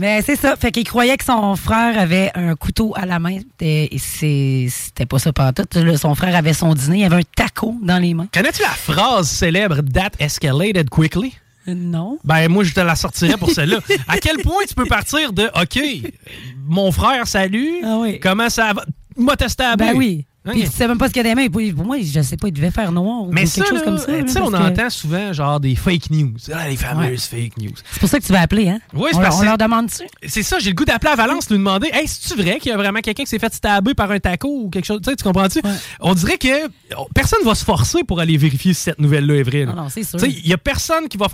Mais c'est ça. Fait qu'il croyait que son frère avait un couteau à la main. Et C'était pas ça pantoute. Son frère avait son dîner. Il avait un taco dans les mains. Connais-tu la phrase célèbre That escalated quickly? Non. Ben, moi, je te la sortirais pour celle-là. à quel point tu peux partir de OK, mon frère, salut. Comment ça va? M'a testé à Ah Ben oui. Hein? Puis tu sais même pas ce qu'il y a des mains. Pour moi, je sais pas, il devait faire noir ou Mais quelque ça, chose là, comme ça. tu là, sais, on que- entend souvent genre des fake news. Ah, les fameuses fake news. C'est pour ça que tu vas appeler, hein? Oui, c'est parce on leur demande-tu? C'est ça, j'ai le goût d'appeler à Valence, lui demander Hey, c'est-tu vrai qu'il y a vraiment quelqu'un qui s'est fait stabber par un taco ou quelque chose? Tu sais, tu comprends-tu? On dirait que personne va se forcer pour aller vérifier si cette nouvelle-là est vraie. là. Non, non, c'est sûr. Tu sais, il y a personne qui va.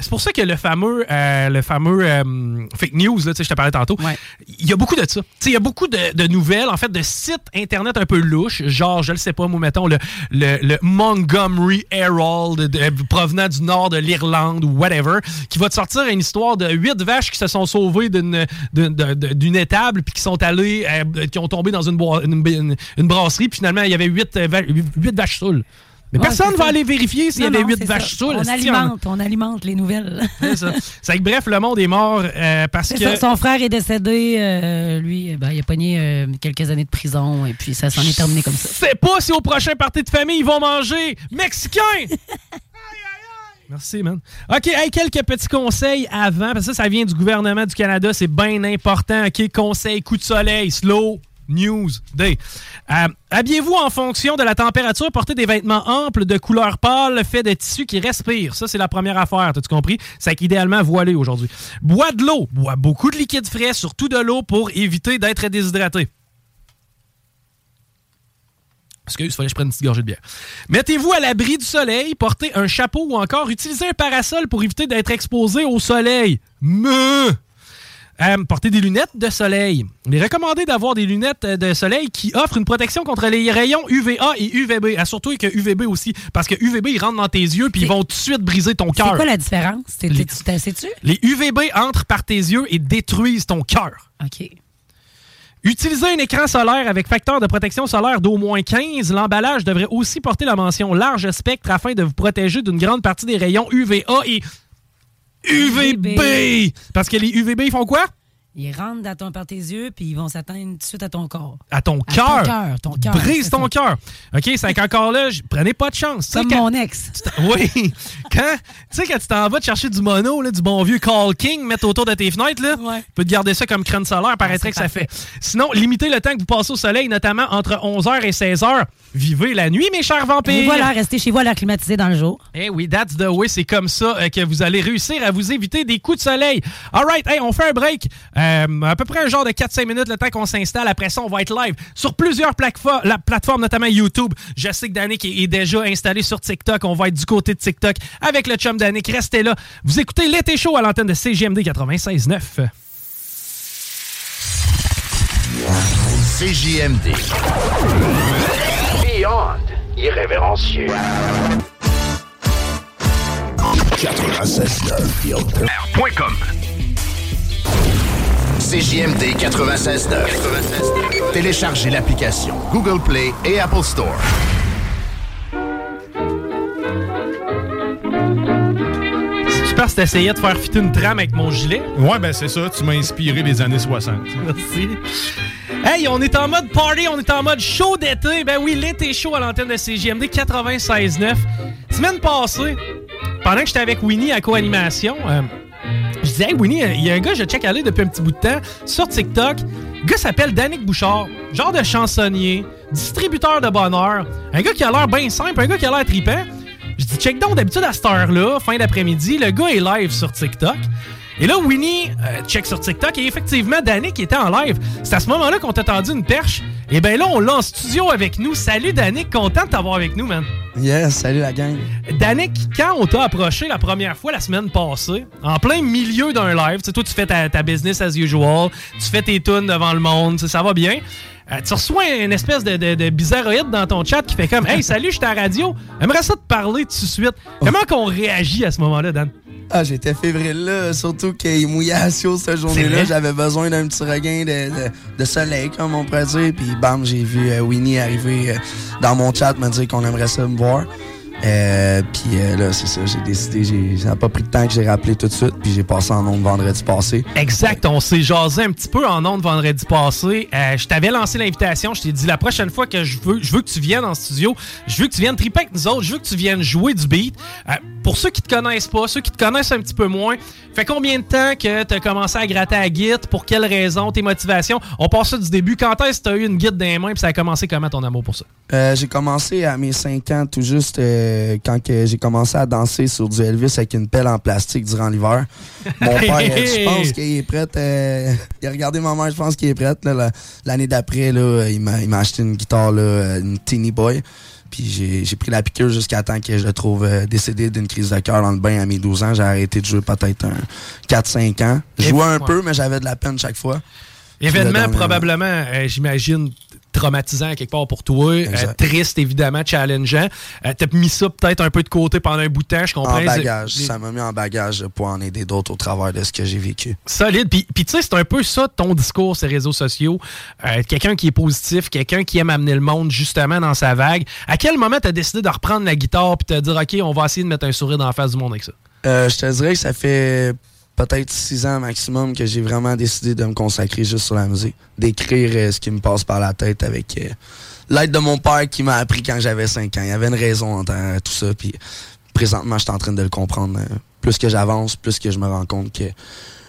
C'est pour ça que le fameux, euh, le fameux euh, fake news, là, je te parlais tantôt, il y a beaucoup de ça. Il y a beaucoup de, de nouvelles, en fait, de sites Internet un peu louches, genre, je le sais pas, moi, mettons, le, le, le Montgomery Herald, de- de- provenant du nord de l'Irlande ou whatever, qui va te sortir une histoire de huit vaches qui se sont sauvées d'une étable, puis qui sont allées, euh, qui ont tombé dans une, boi- une, une- une brasserie, puis finalement, il y avait huit, euh, va- huit vaches saules. Mais Ouais, personne c'est va aller vérifier s'il y avait huit c'est vaches ça. saules. On alimente, on alimente les nouvelles. c'est ça. C'est que, bref, le monde est mort euh, parce C'est que. ça, son frère est décédé. euh, lui, eh ben, il a pogné euh, quelques années de prison et puis ça s'en est terminé comme ça. sais pas si au prochain party de famille, ils vont manger mexicain! Merci, man. OK, hey, quelques petits conseils avant, parce que ça, ça vient du gouvernement du Canada, c'est bien important. OK, conseil coup de soleil, slow. News Day. Euh, Habillez-vous en fonction de la température. Portez des vêtements amples de couleur pâle, faits de tissu qui respire. Ça, c'est la première affaire. T'as-tu compris? C'est qu'idéalement voilé aujourd'hui. Bois de l'eau. Bois beaucoup de liquide frais, surtout de l'eau pour éviter d'être déshydraté. Excuse, il fallait que je prenne une petite gorgée de bière. Mettez-vous à l'abri du soleil, portez un chapeau ou encore utilisez un parasol pour éviter d'être exposé au soleil. Me! Euh, portez des lunettes de soleil. Il est recommandé d'avoir des lunettes euh, de soleil qui offrent une protection contre les rayons UVA et UVB. Ah, surtout que UVB aussi, parce que UVB, ils rentrent dans tes yeux puis ils vont tout de suite briser ton C'est cœur. quoi la différence? T'es- Tu sais-tu? Les UVB entrent par tes yeux et détruisent ton cœur. OK. Utilisez un écran solaire avec facteur de protection solaire d'au moins 15. L'emballage devrait aussi porter la mention large spectre afin de vous protéger d'une grande partie des rayons UVA et UVB. Parce que les UVB, ils font quoi? Ils rentrent dans ton, par tes yeux, puis ils vont s'atteindre tout de suite à ton corps. À ton cœur. ton cœur, ton cœur, Brise ton cœur. OK, c'est qu'encore là, prenez pas de chance. Comme quand- mon ex. Oui. Quand, tu sais, quand tu t'en vas te chercher du mono, là, du bon vieux Call King, mettre autour de tes fenêtres, là, tu peux te garder ça comme crâne solaire, paraîtrait que ça fait. Sinon, limitez le temps que vous passez au soleil, notamment entre 11h et 16h. Vivez la nuit, mes chers vampires. Et voilà, restez chez vous à climatisé dans le jour. Eh oui, that's the way. C'est comme ça euh, que vous allez réussir à vous éviter des coups de soleil. All right, hey, on fait un break. Euh, à peu près un genre de 4-5 minutes le temps qu'on s'installe. Après ça, on va être live sur plusieurs platefo- la plateformes, notamment YouTube. Je sais que Danick est, est déjà installé sur TikTok. On va être du côté de TikTok avec le chum Danick. Restez là. Vous écoutez l'été chaud à l'antenne de CGMD 96.9. CJMD. Beyond irrévérencieux. 96.9 CJMD 96.9. Téléchargez l'application Google Play et Apple Store. Super si t'essayais de faire fitter une trame avec mon gilet. Ouais, ben c'est ça. Tu m'as inspiré des années 60. Merci. Hey, on est en mode party, on est en mode show d'été. Ben oui, l'été chaud à l'antenne de CGMD 96.9. Semaine passée, pendant que j'étais avec Winnie à co-animation, euh, disais, hey Winnie, il y a un gars, je check aller depuis un petit bout de temps sur TikTok. Le gars s'appelle Danick Bouchard, genre de chansonnier, distributeur de bonheur. Un gars qui a l'air bien simple, un gars qui a l'air tripant. Je dis, check donc, d'habitude à cette heure-là, fin d'après-midi, le gars est live sur TikTok. Et là, Winnie euh, check sur TikTok et effectivement, Danick était en live. C'est à ce moment-là qu'on t'a tendu une perche. Et bien là, on l'a en studio avec nous. Salut Danick, content de t'avoir avec nous, man. Yes, salut la gang. Danick, quand on t'a approché la première fois la semaine passée, en plein milieu d'un live, tu sais, toi, tu fais ta, ta business as usual, tu fais tes tunes devant le monde, ça va bien. Euh, tu reçois une espèce de, de, de bizarroïde dans ton chat qui fait comme Hey, salut, je suis à la radio. J'aimerais ça te parler tout de suite. Comment qu'on réagit à ce moment-là, Dan? Ah, j'étais fébrile là, surtout qu'il mouillait à Sio cette journée-là. J'avais besoin d'un petit regain de, de- de soleil, comme on pourrait dire. Puis bam, j'ai vu euh, Winnie arriver euh, dans mon chat me dire qu'on aimerait ça me voir. Euh, puis euh, là, c'est ça, j'ai décidé, j'ai- ça n'a pas pris de temps que j'ai rappelé tout de suite, puis j'ai passé en nombre vendredi passé. Exact, on s'est jasé un petit peu en ondes vendredi passé. Euh, je t'avais lancé l'invitation, je t'ai dit la prochaine fois que je veux, je veux que tu viennes en studio, je veux que tu viennes triper avec nous autres, je veux que tu viennes jouer du beat. Euh, pour ceux qui te connaissent pas, ceux qui te connaissent un petit peu moins, fait combien de temps que tu as commencé à gratter à Git? Pour quelles raisons? Tes motivations? On passe ça du début. Quand est-ce que tu as eu une Git dans les mains puis ça a commencé comment ton amour pour ça? J'ai commencé à mes 5 ans, tout juste euh, quand que j'ai commencé à danser sur du Elvis avec une pelle en plastique durant l'hiver. Mon père, je pense qu'il est prêt. euh, il a regardé ma mère, je pense qu'il est prêt. L'année d'après, il m'a acheté une guitare, là, une Teeny Boy. Puis j'ai pris la piqûre jusqu'à temps que je le trouve euh, décédé d'une crise de cœur dans le bain à mes 12 ans. J'ai arrêté de jouer peut-être un 4-5 ans. Je jouais un peu, mais j'avais de la peine chaque fois. Événement probablement, euh, j'imagine, traumatisant à quelque part pour toi. Euh, triste, évidemment, challengeant. Euh, T'as mis ça peut-être un peu de côté pendant un bout de temps, je comprends. En bagage. Les- Ça m'a mis en bagage pour en aider d'autres au travers de ce que j'ai vécu. Solide. Puis, puis tu sais, c'est un peu ça ton discours sur les réseaux sociaux. Euh, quelqu'un qui est positif, quelqu'un qui aime amener le monde justement dans sa vague. À quel moment t'as décidé de reprendre la guitare puis te dire, OK, on va essayer de mettre un sourire dans la face du monde avec ça? Euh, je te dirais que ça fait peut-être six ans maximum que j'ai vraiment décidé de me consacrer juste sur la musique. D'écrire euh, ce qui me passe par la tête avec euh, l'aide de mon père qui m'a appris quand j'avais cinq ans. Il y avait une raison en temps- tout ça. Puis présentement, je suis en train de le comprendre. euh, plus que j'avance, plus que je me rends compte que,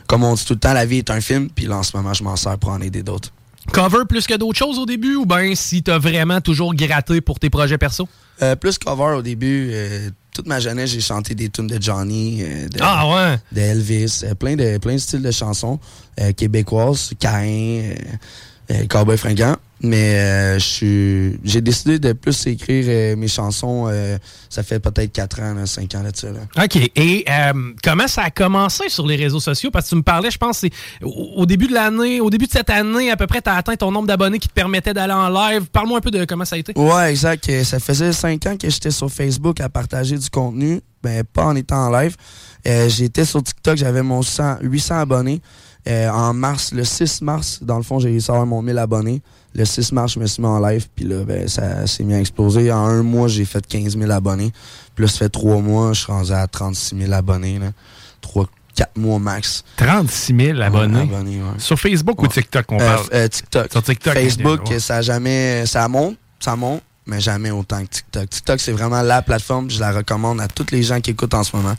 comme on dit tout le temps, la vie est un film. Puis là, en ce moment, je m'en sers pour en aider d'autres. Cover plus que d'autres choses au début ou bien si t'as vraiment toujours gratté pour tes projets perso? Euh, plus cover au début. euh, toute ma jeunesse, j'ai chanté des tunes de Johnny, euh, de, Ah ouais? de Elvis, plein de plein de styles de chansons québécoises, Caïn, Cowboy fringant. Mais euh, suis, j'ai décidé de plus écrire euh, mes chansons. euh, ça fait peut-être 4 ans, 5 ans là, de ça. là. OK. Et comment ça a commencé sur les réseaux sociaux? Parce que tu me parlais, je pense, c'est au, début de l'année, au début de cette année, à peu près, tu as atteint ton nombre d'abonnés qui te permettait d'aller en live. Parle-moi un peu de comment ça a été. Ouais, exact. Ça faisait 5 ans que j'étais sur Facebook à partager du contenu, ben pas en étant en live. J'étais sur TikTok, j'avais mon 100 800 abonnés. En mars, le 6 mars, dans le fond, j'ai réussi à avoir mon 1000 abonnés. Le 6 mars, je me suis mis en live, puis là, ben, ça s'est mis à exploser. En un mois, j'ai fait 15 000 abonnés. Puis là, ça fait trois mois, je suis rendu à 36 000 abonnés. Là. Trois, 4 mois max. 36 000 abonnés? abonnés, ouais. Sur Facebook ou. TikTok qu'on Euh, parle? euh, TikTok. Sur TikTok. Facebook, ça jamais. Ça monte, ça monte, mais jamais autant que TikTok. TikTok, c'est vraiment la plateforme. Je la recommande à tous les gens qui écoutent en ce moment.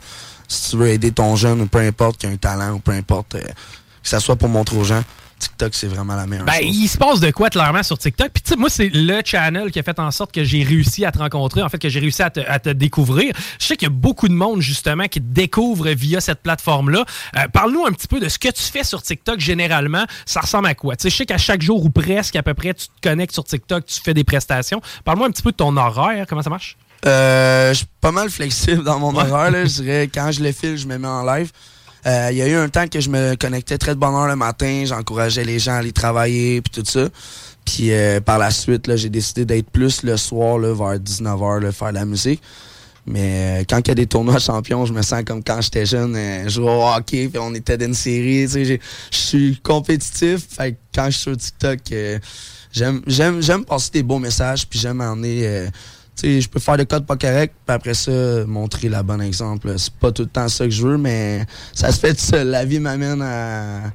Si tu veux aider ton jeune ou peu importe qui a un talent ou peu importe, euh, que ça soit pour montrer aux gens, TikTok, c'est vraiment la meilleure Ben, chose. il se passe de quoi clairement sur TikTok? Puis, tu sais, moi, c'est le channel qui a fait en sorte que j'ai réussi à te rencontrer, en fait, que j'ai réussi à te, à te découvrir. Je sais qu'il y a beaucoup de monde, justement, qui te découvre via cette plateforme-là. Euh, Parle-nous un petit peu de ce que tu fais sur TikTok généralement. Ça ressemble à quoi? Tu sais, je sais qu'à chaque jour ou presque, à peu près, tu te connectes sur TikTok, tu fais des prestations. Parle-moi un petit peu de ton horaire. Comment ça marche? Euh, je suis pas mal flexible dans mon horaire. Là. Je dirais, quand je le file, je me mets en live. Euh, Il y a eu un temps que je me connectais très de bonne heure le matin. J'encourageais les gens à aller travailler puis tout ça. Puis euh, par la suite, j'ai décidé d'être plus le soir là, vers 19h, là, faire de la musique. Mais euh, quand il y a des tournois champions, je me sens comme quand j'étais jeune, euh, je jouais au hockey, puis on était dans une série. tu sais, Je suis compétitif. Fait quand je suis sur TikTok, j'aime passer des beaux messages, puis j'aime emmener. Je peux faire des codes pas corrects, puis après ça, montrer la bonne exemple. C'est pas tout le temps ça que je veux, mais ça se fait tout seul. La vie m'amène à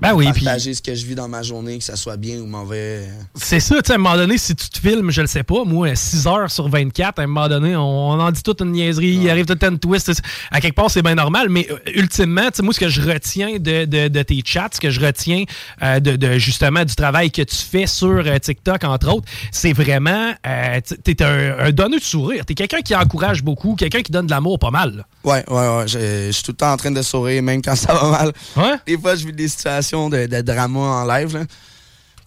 Ben oui, partager ce que je vis dans ma journée, que ça soit bien ou mauvais. C'est ça, tu sais, à un moment donné, si tu te filmes, je le sais pas, moi, 6 heures sur 24, à un moment donné, on, on en dit toute une niaiserie, il arrive tout une twist. À quelque part, c'est bien normal, mais euh, ultimement, tu sais, moi, ce que je retiens de, de- de tes chats, ce que je retiens euh, de, de, justement du travail que tu fais sur euh, TikTok, entre autres, c'est vraiment, euh, tu es un, un donneur de sourire. Tu es quelqu'un qui encourage beaucoup, quelqu'un qui donne de l'amour pas mal. là. Ouais, ouais, ouais. Je je suis tout le temps en train de sourire, même quand ça va mal. Des fois, je vis des situations de, de drama en live. Là.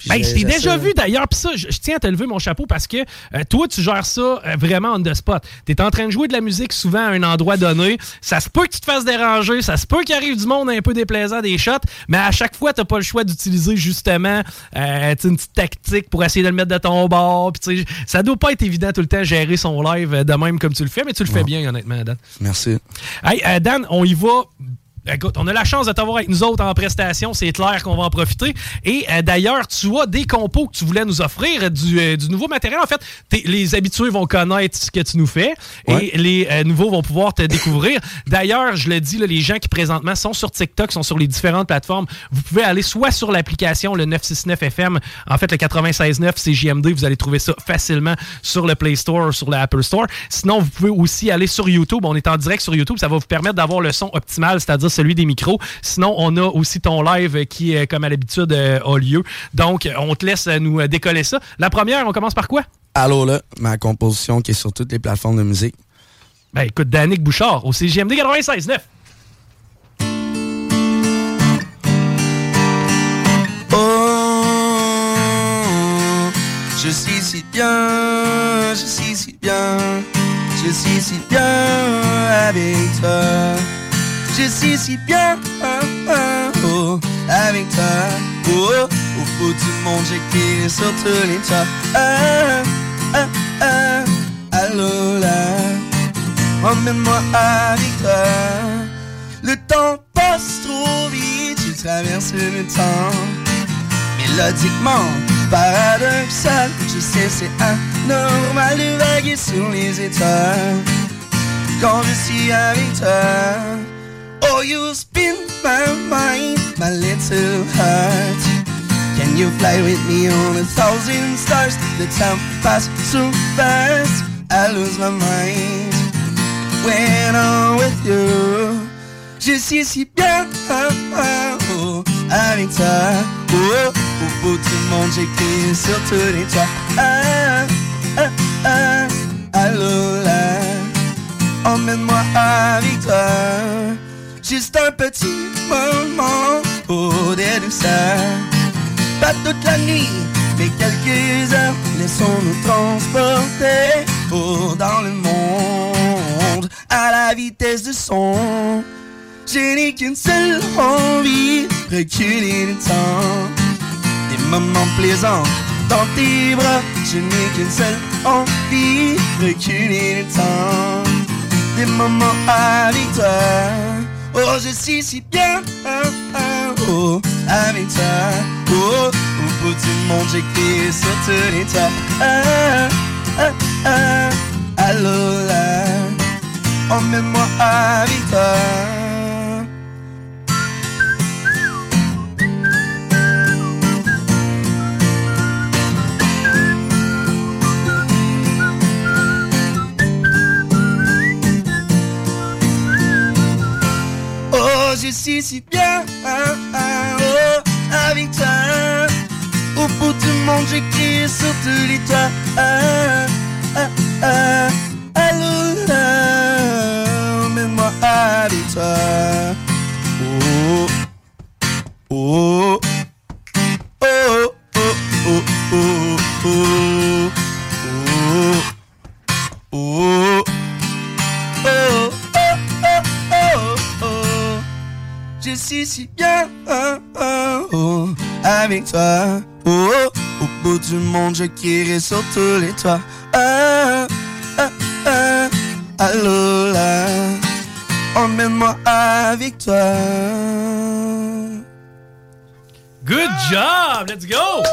Ben, je- t'ai déjà vu d'ailleurs, puis ça, je, je tiens à te lever mon chapeau parce que euh, toi, tu gères ça euh, vraiment on the spot. T'es en train de jouer de la musique souvent à un endroit donné. Ça se peut que tu te fasses déranger, ça se peut qu'il arrive du monde un peu déplaisant des shots, mais à chaque fois, t'as pas le choix d'utiliser justement euh, une petite tactique pour essayer de le mettre de ton bord. Puis ça doit pas être évident tout le temps gérer son live de même comme tu le fais, mais tu le fais bien honnêtement, Dan. Merci. Hey, Dan, on y va. Écoute, on a la chance de t'avoir avec nous autres en prestation, c'est clair qu'on va en profiter. Et euh, d'ailleurs, tu as des compos que tu voulais nous offrir, du, euh, du nouveau matériel. En fait, les habitués vont connaître ce que tu nous fais et les euh, nouveaux vont pouvoir te découvrir. D'ailleurs, je le dis, là, les gens qui présentement sont sur TikTok, sont sur les différentes plateformes, vous pouvez aller soit sur l'application, le 969 FM, en fait le 96.9 CJMD, vous allez trouver ça facilement sur le Play Store ou sur l'Apple Store. Sinon, vous pouvez aussi aller sur YouTube. On est en direct sur YouTube. Ça va vous permettre d'avoir le son optimal, c'est-à-dire celui des micros. Sinon, on a aussi ton live qui, comme à l'habitude, euh, a lieu. Donc, euh, on te laisse euh, nous décoller ça. La première, on commence par quoi? Allô, là, ma composition qui est sur toutes les plateformes de musique. Ben, écoute, Danick Bouchard, au CGMD 96.9. Oh, je suis si bien, je suis si bien, je suis si bien avec toi. Je suis si bien oh, avec toi. Oh, au bout du monde, j'écris sur tous les toits. Ah, ah, ah, allô là, emmène-moi avec toi. Le temps passe trop vite, tu traverses le temps. Mélodiquement, paradoxal, je sais c'est anormal de vaguer sur les étoiles. Quand je suis avec toi, oh you spin my mind, my little heart. Can you fly with me on a thousand stars? The time passes so fast, I lose my mind when I'm with you. Je suis si bien oh, avec toi. Oh, au bout du monde, j'écris sur tous les toits. Ah, ah, ah, allô là, emmène-moi avec toi. Juste un petit moment pour des douceurs. Pas toute la nuit, mais quelques heures. Laissons-nous transporter dans le monde à la vitesse du son. Je n'ai qu'une seule envie, reculer le temps. Des moments plaisants dans tes bras. Je n'ai qu'une seule envie, reculer le temps. Des moments avec toi. Oh, je suis si bien, oh, avec toi. Oh, au bout du monde, j'écris sur tous les toits. Ah, ah, ah, allô là, emmène-moi avec toi. Suis si bien oh, avec toi. Au bout du monde, j'écris sur tous les toits. Ah, allô, emmène-moi avec toi. Oh, oh, oh, Si bien oh, oh, oh, avec toi. Oh, oh, au bout du monde, je crierai sur tous les toits. Ah, ah, ah, allô là, emmène-moi avec toi. Good job! Let's go!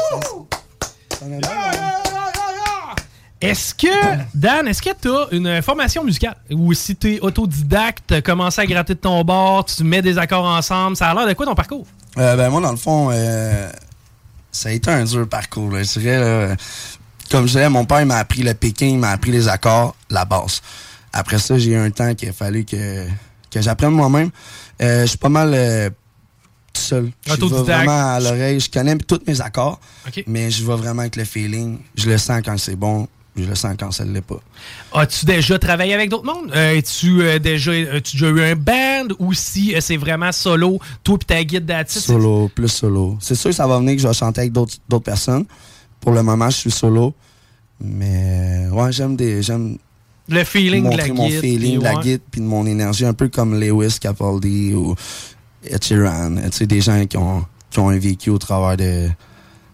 Est-ce que, Dan, est-ce que tu as une formation musicale? Ou si tu es autodidacte, tu commencé à gratter de ton bord, tu mets des accords ensemble, ça a l'air de quoi ton parcours? Euh, ben moi, dans le fond, euh, ça a été un dur parcours. là. Je dirais, là, comme je disais, mon père m'a appris le Pékin, il m'a appris les accords, la basse. Après ça, j'ai eu un temps qu'il a fallu que, que j'apprenne moi-même. Euh, je suis pas mal tout seul. Je vais vraiment à l'oreille. Je connais tous mes accords, mais je vais vraiment avec le feeling. Je le sens quand c'est bon, je le sens quand ça ne l'est pas. As-tu déjà travaillé avec d'autres mondes? Euh, As-tu euh, déjà, as-tu déjà eu un band? Ou si euh, c'est vraiment solo, toi et ta guide d'attitude? Solo, plus solo. C'est sûr que ça va venir que je vais chanter avec d'autres personnes. Pour le moment, je suis solo. Mais ouais, j'aime des. J'aime Le feeling de la montrer mon guide, feeling de la ouais. guide puis de mon énergie, un peu comme Lewis Capaldi ou Ed Sheeran. Tu sais, des gens qui ont, qui ont un vécu au travers de,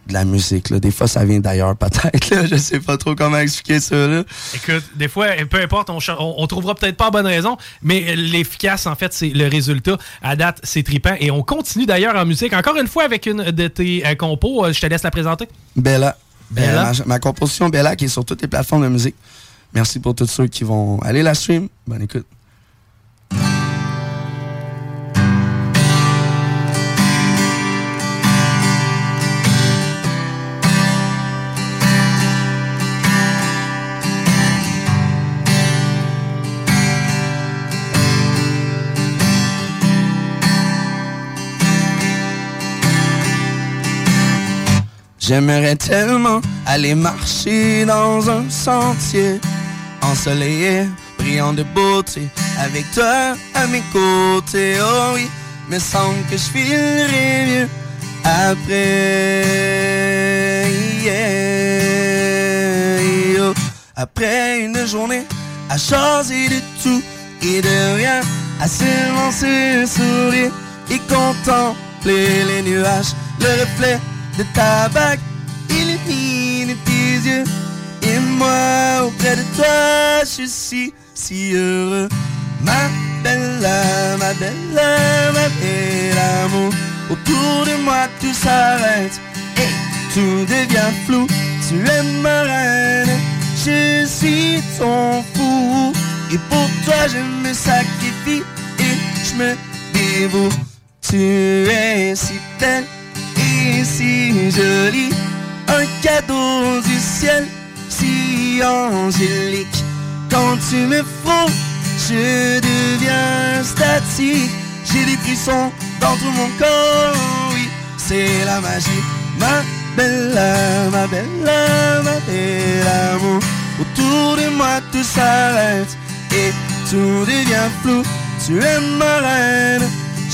de la musique. Là. Des fois, ça vient d'ailleurs, peut-être. Je sais pas trop comment expliquer ça. Là. Écoute, des fois, peu importe, on, on, on trouvera peut-être pas la bonne raison, mais l'efficace, en fait, c'est le résultat. À date, c'est trippant. Et on continue d'ailleurs en musique. Encore une fois avec une de tes euh, compos. Euh, Je te laisse la présenter. Bella. Bella? Euh, ma, ma composition Bella qui est sur toutes les plateformes de musique. Merci pour tous ceux qui vont aller la stream. Bonne écoute. J'aimerais tellement aller marcher dans un sentier ensoleillé, brillant de beauté, avec toi à mes côtés. Oh oui, me semble que je filerai mieux après. Yeah. Oh. Après une journée à changer de tout et de rien, à se sourire et contempler les nuages, le reflet de ta bague illumine tes yeux. Et moi, auprès de toi, je suis si heureux. Ma belle, ma belle, ma belle amour. Autour de moi, tout s'arrête et tout devient flou. Tu es ma reine, je suis ton fou. Et pour toi, je me sacrifie et je me dévoue. Tu es si belle et si jolie, un cadeau du ciel si angélique. Quand tu me frôles, je deviens statique. J'ai des frissons dans tout mon corps, oui, c'est la magie. Ma belle, ma belle, ma belle amour. Autour de moi tout s'arrête et tout devient flou. Tu es ma reine,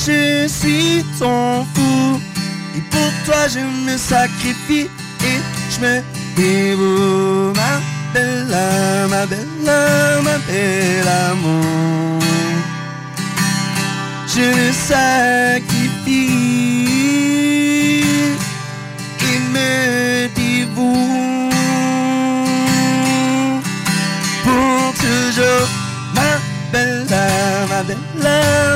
je suis ton fou. Et pour toi je me sacrifie. Et je me dévoue Ma belle, ma belle, ma belle amour. Je me sacrifie et me dévoue Pour toujours ma belle, ma belle,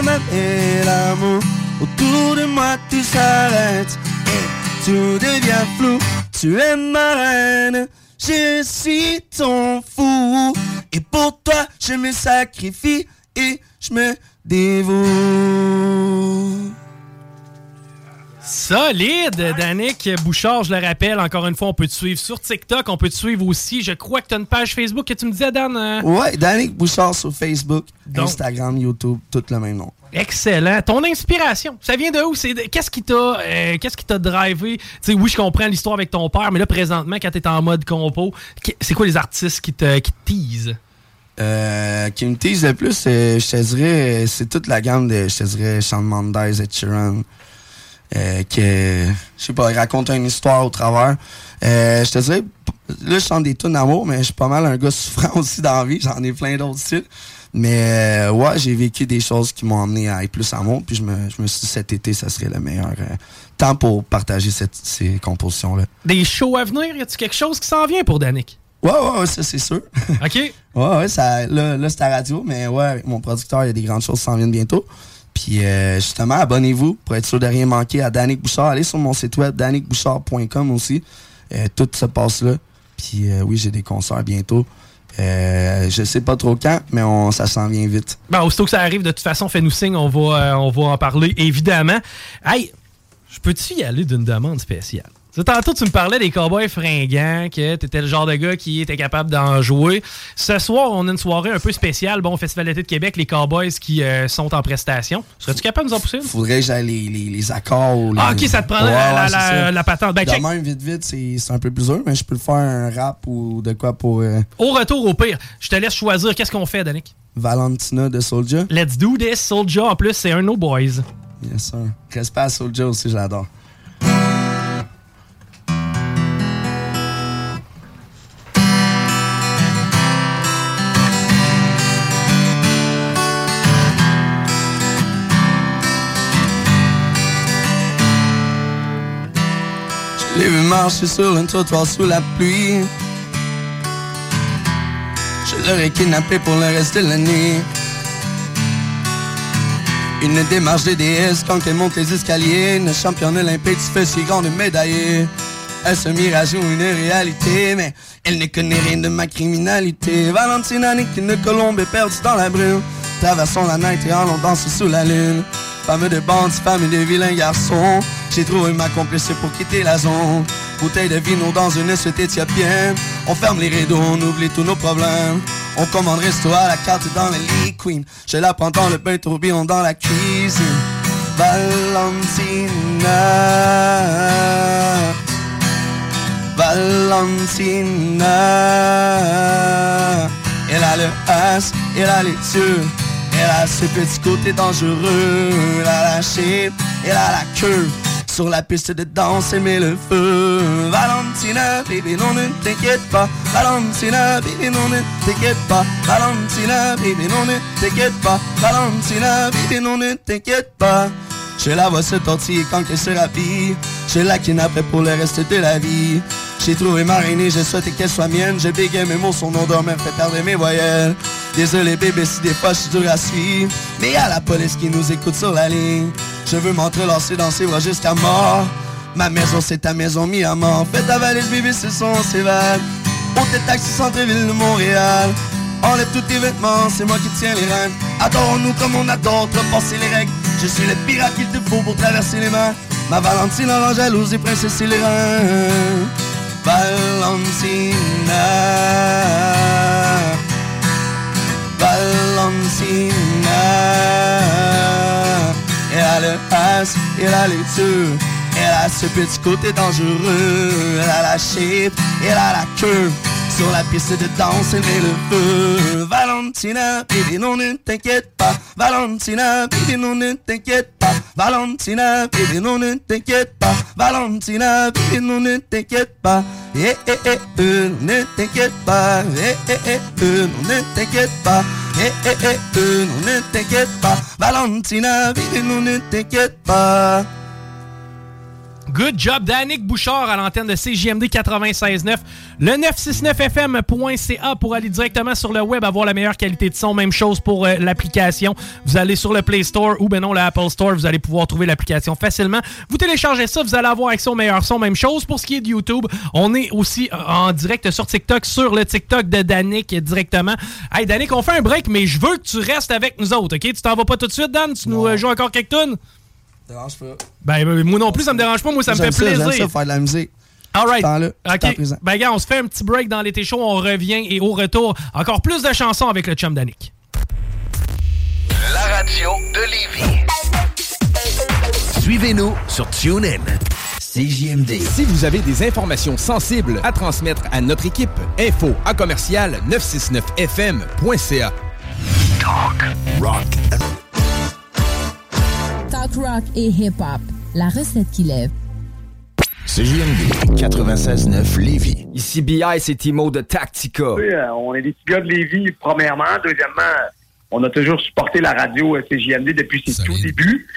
ma belle amour Autour de moi tout s'arrête et tout devient flou. Tu es ma reine, je suis ton fou. Et pour toi, je me sacrifie et je me dévoue. Solide, Danick Bouchard, je le rappelle, encore une fois, on peut te suivre sur TikTok, on peut te suivre aussi. Je crois que tu as une page Facebook que tu me disais, Dan. euh? Ouais, Danick Bouchard sur Facebook, Instagram, YouTube, tout le même nom. Excellent. Ton inspiration, ça vient de où? C'est Qu'est-ce qui t'a euh, qu'est-ce qui t'a drivé? Tu sais, oui, je comprends l'histoire avec ton père, mais là, présentement, quand tu es en mode compo, c'est quoi les artistes qui te, qui te teasent? Euh, qui me tease le plus, je te dirais, c'est toute la gamme de, je te dirais, Shawn Mendes, Ed Sheeran, euh, que, je sais pas, raconte une histoire au travers. Euh, je te dirais, là, je chante des tunes d'amour, mais je suis pas mal un gars souffrant aussi dans la vie, j'en ai plein d'autres styles. Mais euh, ouais, j'ai vécu des choses qui m'ont amené à être plus amour, puis je me, je me suis dit cet été, ça serait le meilleur euh, temps pour partager cette, ces compositions-là. Des shows à venir? Y a-tu quelque chose qui s'en vient pour Danick? Ouais, ouais, ouais, ça c'est sûr. OK. Ouais, ouais, ça, là, là c'est à radio, mais ouais, avec mon producteur, il y a des grandes choses qui s'en viennent bientôt. Puis euh, justement, abonnez-vous pour être sûr de rien manquer à Danick Bouchard. Allez sur mon site web, danickbouchard.com aussi. Euh, tout se passe là. Puis euh, oui, j'ai des concerts bientôt. Euh, je sais pas trop quand, mais on, ça s'en vient vite. Ben, aussitôt que ça arrive, de toute façon, fais-nous signe, on va, on va en parler, évidemment. Hey, je peux-tu y aller d'une demande spéciale? Tantôt, tu me parlais des cowboys fringants, que tu étais le genre de gars qui était capable d'en jouer. Ce soir, on a une soirée un peu spéciale. Bon, au Festival d'été de Québec, les cowboys qui euh, sont en prestation. Serais-tu capable de nous en pousser? Faudrait que j'aille les, les, les accords. Ah, ok, ça te prendrait Ouais, la- la- ça. la patente. Ben, de même, vite, vite, c'est un peu plus dur, mais je peux le faire un rap ou de quoi pour euh, Au retour, au pire, je te laisse choisir. Qu'est-ce qu'on fait, Danick? Valentina de Soulja. Let's do this, Soulja. En plus, c'est un nos boys. Yes, sir. Respect à Soulja aussi, j'adore. Marcher sur un trottoir sous la pluie. Je l'aurais kidnappé pour le reste de la. Une démarche de déesse quand elle monte les escaliers. Une championne olympique se fait si grande médaillée. Est-ce un mirage une réalité Mais elle ne connaît rien de ma criminalité. Valentina n'est qu'une colombe perdue dans la brume. Traversons la night et allons danser sous la lune. Femme de bande, femme de vilain garçon. J'ai trouvé ma complice pour quitter la zone. Bouteille de vino dans une suite éthiopienne. On ferme les rideaux, on oublie tous nos problèmes. On commande resto à la carte dans le lit queen. Je la prends dans le bain tourbillon dans la cuisine. Valentina. Valentina. Elle a le as, elle a les yeux. Elle a ce petit côté dangereux. Elle a la shape, elle a la queue. Sur la piste de danse, elle met le feu. Valentina, baby, non, ne t'inquiète pas. Valentina, baby, non, ne t'inquiète pas. Valentina, baby, non, ne t'inquiète pas. Valentina, baby, non, ne t'inquiète pas. Je la vois se tortiller quand elle se rhabille. Je la kidnapperai pour le reste de la vie. J'ai trouvé ma reine et je souhaitais qu'elle soit mienne. Je bégaye mes mots, son d'or me fait perdre mes voyelles. Désolé bébé si des fois je suis dur à suivre. Mais a la police qui nous écoute sur la ligne. Je veux m'entrelancer dans ses bras jusqu'à mort. Ma maison c'est ta maison mis à mort. Fais ta valise bébé ce sont ses vagues. On tes taxi centre-ville de Montréal. Enlève tous tes vêtements, c'est moi qui tiens les rênes. Adore-nous comme on adore, passer les règles. Je suis le pirate qu'il te faut pour traverser les mains. Ma Valentine orange jalouse et princesse les reins. Valentina. Valentina. Elle a le as, elle a les yeux. Elle a ce petit côté dangereux. Elle a la shape, elle a la queue. Sur la piste de danse, met le feu. Valentina, baby, non, ne t'inquiète pas. Valentina, baby, non, ne t'inquiète pas. Valentina, baby, non, ne t'inquiète pas. Valentina, baby, non, ne t'inquiète pas. Eh, eh, eh, euh, ne t'inquiète pas. Eh, eh, eh, euh, non, ne t'inquiète pas. Eh, eh, eh, euh, non, ne t'inquiète pas. Valentina, baby, non, ne t'inquiète pas. Good job, Danick Bouchard à l'antenne de CJMD 96.9. Le 969fm.ca pour aller directement sur le web, avoir la meilleure qualité de son. Même chose pour euh, l'application. Vous allez sur le Play Store ou ben non, le Apple Store. Vous allez pouvoir trouver l'application facilement. Vous téléchargez ça, vous allez avoir accès au meilleur son. Même chose pour ce qui est de YouTube. On est aussi euh, en direct sur TikTok, sur le TikTok de Danick directement. Hey, Danick, on fait un break, mais je veux que tu restes avec nous autres, OK? Tu t'en vas pas tout de suite, Dan? Tu nous euh, joues encore quelques tunes? Dérange pas. Ben, ben, moi non plus, ça me dérange pas. Moi, ça me fait ça, plaisir. J'aime ça, faire de la musique. All right. Ce temps-là, temps OK. Ben, gars, on se fait un petit break dans l'été chaud. On revient et au retour, encore plus de chansons avec le chum d'Annick. La radio de Lévis. Suivez-nous sur TuneIn. CJMD. Si vous avez des informations sensibles à transmettre à notre équipe, info à commercial 969fm.ca. Talk, rock, Talk rock et hip-hop. La recette qui lève. CJMD 96.9 Lévis. Ici BI, c'est Timo de Tactica. Oui, euh, on est des petits gars de Lévis, premièrement. Deuxièmement, on a toujours supporté la radio euh, CJMD depuis ses tout débuts.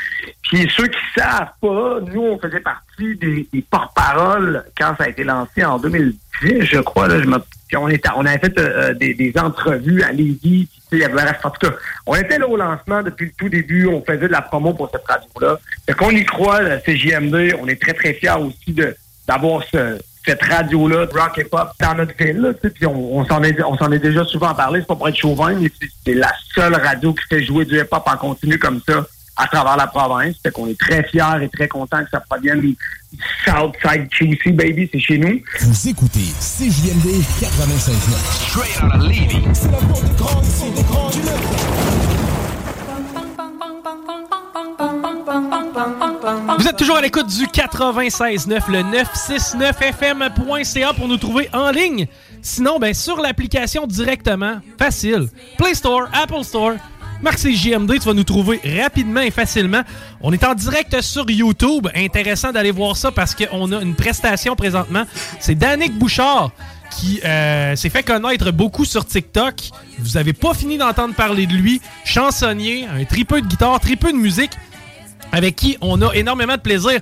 Puis ceux qui savent pas, nous, on faisait partie des, des porte-paroles quand ça a été lancé en 2010, je crois. Là, je me- puis on, était, on avait fait euh, des, des entrevues à Lévis. Puis, en tout cas, on était là au lancement depuis le tout début. On faisait de la promo pour cette radio-là. Fait qu'on y croit, la CJMD. On est très, très fiers aussi d'avoir ce, cette radio-là, rock et pop, dans notre ville. Puis on, s'en est, est déjà souvent parlé, c'est pas pour être chauvin, mais c'est la seule radio qui fait jouer du hip-hop en continu comme ça à travers la province. Fait qu'on est très fiers et très contents que ça provienne du Southside QC, baby, c'est chez nous. Vous écoutez CJMD 96.9. Straight out of Lévis. C'est la porte des grands, ici, des grands du Vous êtes toujours à l'écoute du 96.9, le 969fm.ca pour nous trouver en ligne. Sinon, ben, sur l'application directement, facile. Play Store, Apple Store, Marc JMD, tu vas nous trouver rapidement et facilement. On est en direct sur YouTube. Intéressant d'aller voir ça parce qu'on a une prestation présentement. C'est Danick Bouchard qui euh, s'est fait connaître beaucoup sur TikTok. Vous avez pas fini d'entendre parler de lui. Chansonnier, un tripeux de guitare, tripeux de musique avec qui on a énormément de plaisir.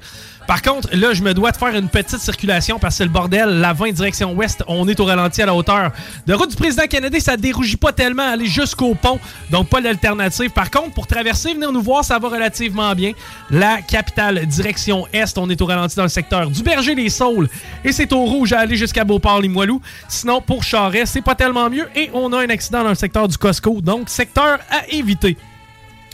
Par contre, là, je me dois de faire une petite circulation parce que c'est le bordel. La 20 direction ouest, on est au ralenti à la hauteur. De route du président canadien, ça dérougit pas tellement aller jusqu'au pont, donc pas d'alternative. Par contre, pour traverser, venir nous voir, ça va relativement bien. La capitale, direction est, on est au ralenti dans le secteur du Berger-les-Saules et c'est au rouge à aller jusqu'à Beauport-Limoilou. Sinon, pour Charest, c'est pas tellement mieux et on a un accident dans le secteur du Costco, donc secteur à éviter.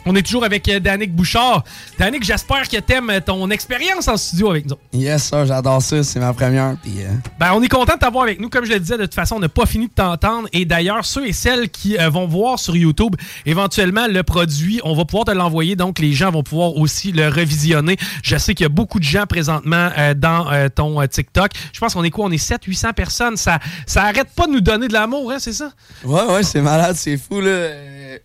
On est toujours avec euh, Danick Bouchard. Danick, j'espère que t'aimes euh, ton expérience en studio avec nous. Yes, sir, j'adore ça. C'est ma première. Euh, Ben, on est content de t'avoir avec nous. Comme je le disais, de toute façon, on n'a pas fini de t'entendre. Et d'ailleurs, ceux et celles qui euh, vont voir sur YouTube éventuellement le produit, on va pouvoir te l'envoyer. Donc, les gens vont pouvoir aussi le revisionner. Je sais qu'il y a beaucoup de gens présentement euh, dans ton TikTok. Je pense qu'on est quoi? On est 700-800 personnes. Ça, ça arrête pas de nous donner de l'amour, hein, c'est ça? Ouais, ouais, c'est malade, c'est fou, là.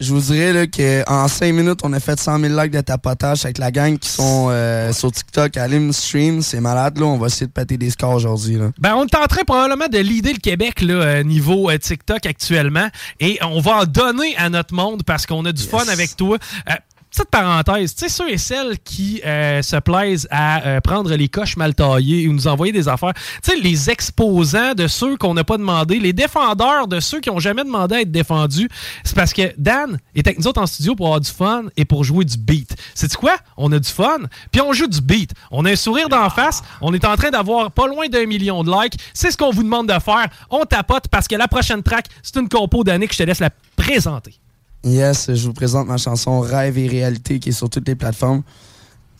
Je vous dirais, là, qu'en 5 minutes, on a fait 100 000 likes de tapotage avec la gang qui sont euh, sur TikTok, Alim Stream. C'est malade, là. On va essayer de péter des scores aujourd'hui. Ben, on est en train probablement de leader le Québec là, euh, niveau euh, TikTok actuellement et on va en donner à notre monde parce qu'on a du fun avec toi. Euh, Petite parenthèse, tu sais, ceux et celles qui euh, se plaisent à euh, prendre les coches mal taillées ou nous envoyer des affaires, tu sais, les exposants de ceux qu'on n'a pas demandé, les défendeurs de ceux qui n'ont jamais demandé à être défendus, c'est parce que Dan est avec nous autres en studio pour avoir du fun et pour jouer du beat. C'est quoi? On a du fun, puis on joue du beat. On a un sourire d'en face, on est en train d'avoir pas loin d'un million de likes. C'est ce qu'on vous demande de faire. On tapote parce que la prochaine track, c'est une compo d'année que je te laisse la présenter. Yes, je vous présente ma chanson Rêve et réalité qui est sur toutes les plateformes.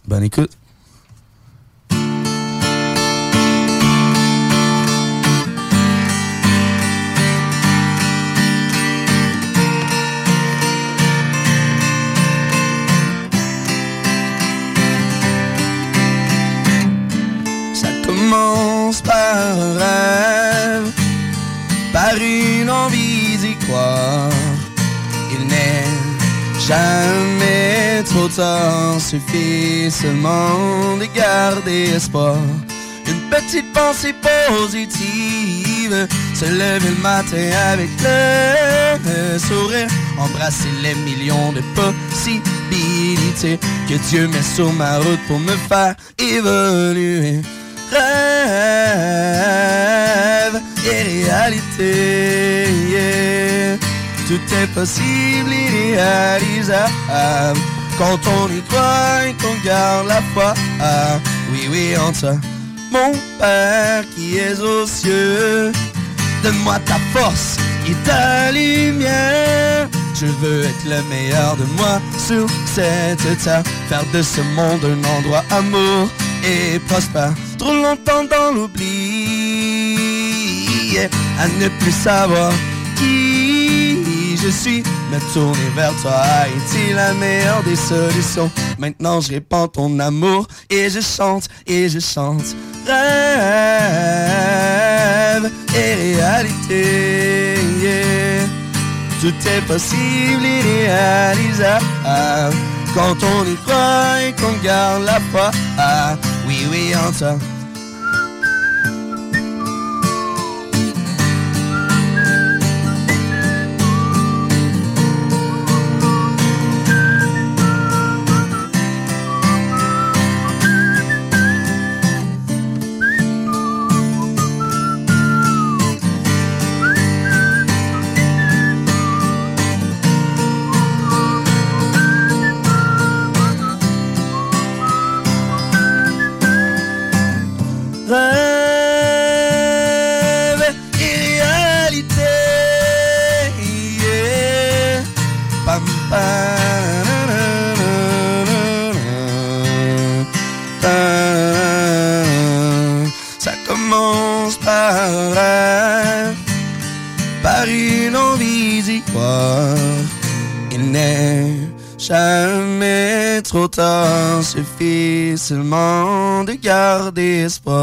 Bonne écoute. Ça commence par un rêve, par une envie d'y croire. Jamais trop tard, suffit seulement de garder espoir. Une petite pensée positive, se lever le matin avec le sourire, embrasser les millions de possibilités que Dieu met sur ma route pour me faire évoluer. Rêve et réalité. Tout est possible, irréalisable. Quand on y croit et qu'on garde la foi, ah, oui, oui, en toi, mon Père qui est aux cieux, donne-moi ta force et ta lumière. Je veux être le meilleur de moi sur cette terre. Faire de ce monde un endroit amour et prospère. Trop longtemps dans l'oubli, à ne plus savoir je suis. Me tourner vers toi été la meilleure des solutions? Maintenant je répands ton amour et je chante et je chante. Rêve et réalité. Tout est possible et réalisable quand on y croit et qu'on garde la foi. Ah, oui, oui, en tard, suffit seulement de garder espoir.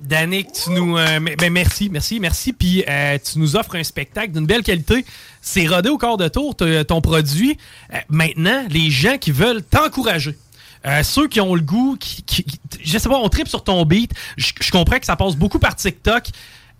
Danick, tu nous. euh, ben, merci, merci, merci. Puis euh, tu nous offres un spectacle d'une belle qualité. C'est rodé au corps de tour, ton produit. Euh, maintenant, les gens qui veulent t'encourager. ceux qui ont le goût, qui, je sais pas, on tripe sur ton beat. Je comprends que ça passe beaucoup par TikTok.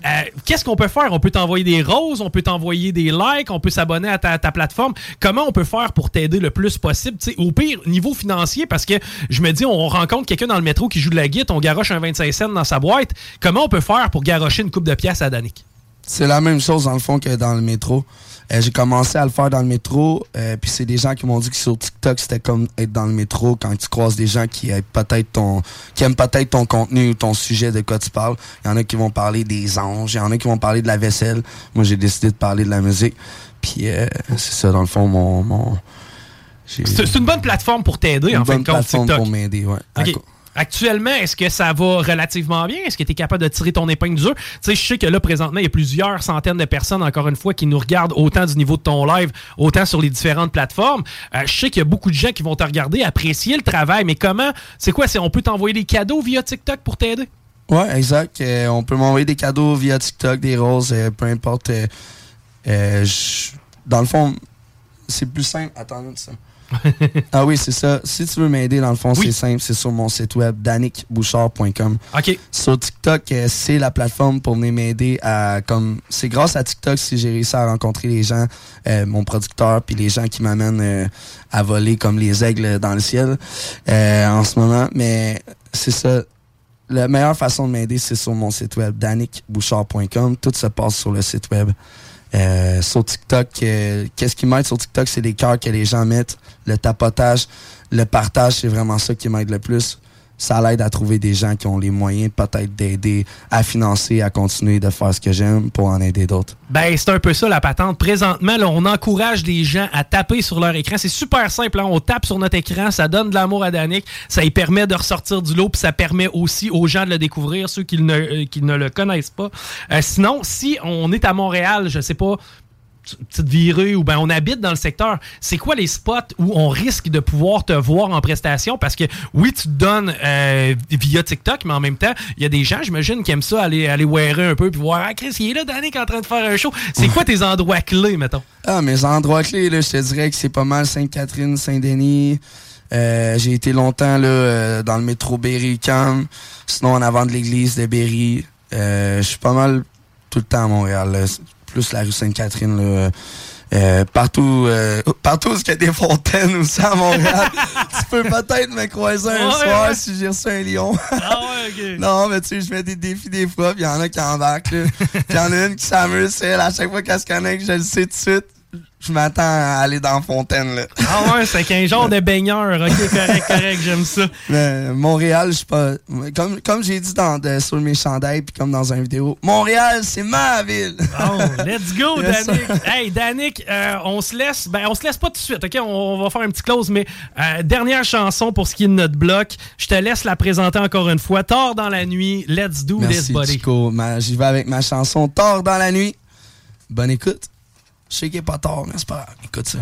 Euh, Qu'est-ce qu'on peut faire? On peut t'envoyer des roses, on peut t'envoyer des likes, on peut s'abonner à ta, plateforme. Comment on peut faire pour t'aider le plus possible? Au pire, niveau financier, parce que je me dis, on rencontre quelqu'un dans le métro qui joue de la guitare, on garoche un 25 cents dans sa boîte. Comment on peut faire pour garocher une coupe de pièces à Danick? C'est la même chose dans le fond que dans le métro. Euh, j'ai commencé à le faire dans le métro, euh, puis c'est des gens qui m'ont dit que sur TikTok c'était comme être dans le métro quand tu croises des gens qui aiment peut-être ton, qui aiment peut-être ton contenu ou ton sujet de quoi tu parles. Il y en a qui vont parler des anges, il y en a qui vont parler de la vaisselle. Moi j'ai décidé de parler de la musique, puis euh, c'est ça dans le fond mon, mon j'ai- C'est une bonne plateforme pour t'aider, en bonne plateforme TikTok. pour m'aider, ouais. Actuellement, est-ce que ça va relativement bien? Est-ce que tu es capable de tirer ton épingle du jeu? Tu sais, je sais que là, présentement, il y a plusieurs centaines de personnes, encore une fois, qui nous regardent autant du niveau de ton live, autant sur les différentes plateformes. Euh, je sais qu'il y a beaucoup de gens qui vont te regarder, apprécier le travail, mais comment? C'est quoi? On peut t'envoyer des cadeaux via TikTok pour t'aider? Ouais, exact. Euh, on peut m'envoyer des cadeaux via TikTok, des roses, euh, peu importe. dans le fond, c'est plus simple. Attends, ça. Ah oui, c'est ça. Si tu veux m'aider, dans le fond, c'est simple. C'est sur mon site web, danickbouchard.com. OK. Sur TikTok, euh, c'est la plateforme pour venir m'aider à... comme C'est grâce à TikTok si j'ai réussi à rencontrer les gens, euh, mon producteur, puis les gens qui m'amènent euh, à voler comme les aigles dans le ciel euh, en ce moment. Mais c'est ça. La meilleure façon de m'aider, c'est sur mon site web, danickbouchard.com. Tout se passe sur le site web. Euh, sur TikTok, euh, qu'est-ce qui m'aide sur TikTok, c'est les cœurs que les gens mettent, le tapotage, le partage, c'est vraiment ça qui m'aide le plus. Ça l'aide à trouver des gens qui ont les moyens peut-être d'aider à financer, à continuer de faire ce que j'aime pour en aider d'autres. Ben, c'est un peu ça la patente. Présentement, là, on encourage les gens à taper sur leur écran. C'est super simple. hein. On tape sur notre écran, ça donne de l'amour à Danick, ça lui permet de ressortir du lot, puis ça permet aussi aux gens de le découvrir, ceux qui ne, euh, le connaissent pas. Euh, sinon, si on est à Montréal, je sais pas, petite virée ou ben on habite dans le secteur, c'est quoi les spots où on risque de pouvoir te voir en prestation? Parce que oui, tu te donnes euh, via TikTok, mais en même temps, il y a des gens, j'imagine, qui aiment ça, aller, aller wearer un peu puis voir Ah Chris, il est là, Danick, en train de faire un show. C'est quoi tes endroits clés, mettons? Ah, mes endroits clés, là, je te dirais que c'est pas mal Sainte-Catherine, Saint-Denis. Euh, j'ai été longtemps là, euh, dans le métro Berry-UQAM, sinon en avant de l'église de Berry. Je suis pas mal tout le temps à Montréal, là. Plus la rue Sainte-Catherine. là. Euh, partout, euh, partout où il y a des fontaines aussi à Montréal. tu peux peut-être me croiser un Ouais, soir ouais. si j'ai reçu un lion. Ah ouais, ok. Non, mais tu sais, je fais des défis des fois, puis il y en a qui embarquent, là. Puis il y en a une qui s'amuse, elle, à chaque fois qu'elle se connecte, je le sais tout de suite. Je m'attends à aller dans la fontaine. Là. Ah ouais, c'est qu'un genre de baigneur. Ok, correct, correct, j'aime ça. Mais Montréal, je suis pas. Comme, comme j'ai dit dans, de- sur mes chandails, puis comme dans une vidéo, Montréal, c'est ma ville. Oh, let's go, Danick. Hey, Danick, euh, on se laisse. Ben, on se laisse pas tout de suite, OK? On, on va faire un petit close, mais euh, dernière chanson pour ce qui est de notre bloc. Je te laisse la présenter encore une fois. Tard dans la nuit, let's do this, Merci, buddy. Chico. Ma- J'y vais avec ma chanson Tard dans la nuit. Bonne écoute. Je sais qu'il est pas tard, mais c'est pas. Écoute ça.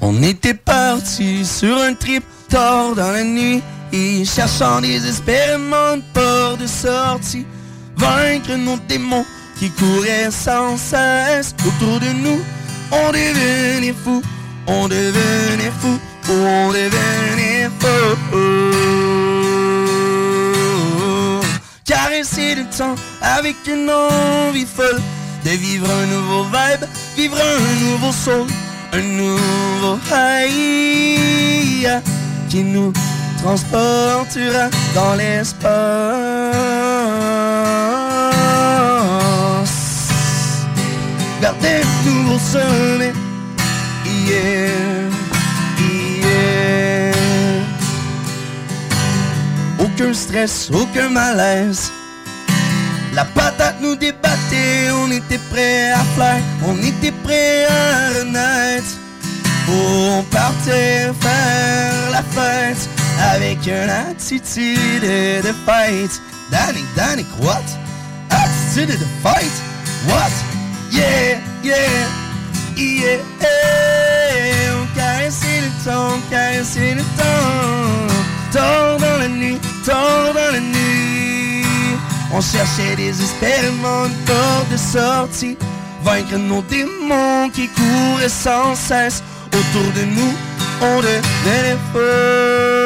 On était parti sur un trip tard dans la nuit et cherchant désespérément de port de sortie, vaincre nos démons qui couraient sans cesse autour de nous. On devenait fou, on devenait fou, on devenait fou. Caresser le temps avec une envie folle de vivre un nouveau vibe, vivre un nouveau soul, un nouveau high qui nous transportera dans l'espace vers des nouveaux sommets. Yeah, yeah. Aucun stress, aucun malaise. La patate nous débattait, on était prêt à faire, on était prêt à renaître. On partait faire la fête avec une attitude de fight. Danick, Danick, what? Attitude de fight? What? Yeah, yeah, yeah. On caressait le temps, on caressait le temps. Tard dans la nuit, tard dans la nuit. On cherchait désespérément une porte de sortie. Vaincre nos démons qui couraient sans cesse autour de nous. On devenait On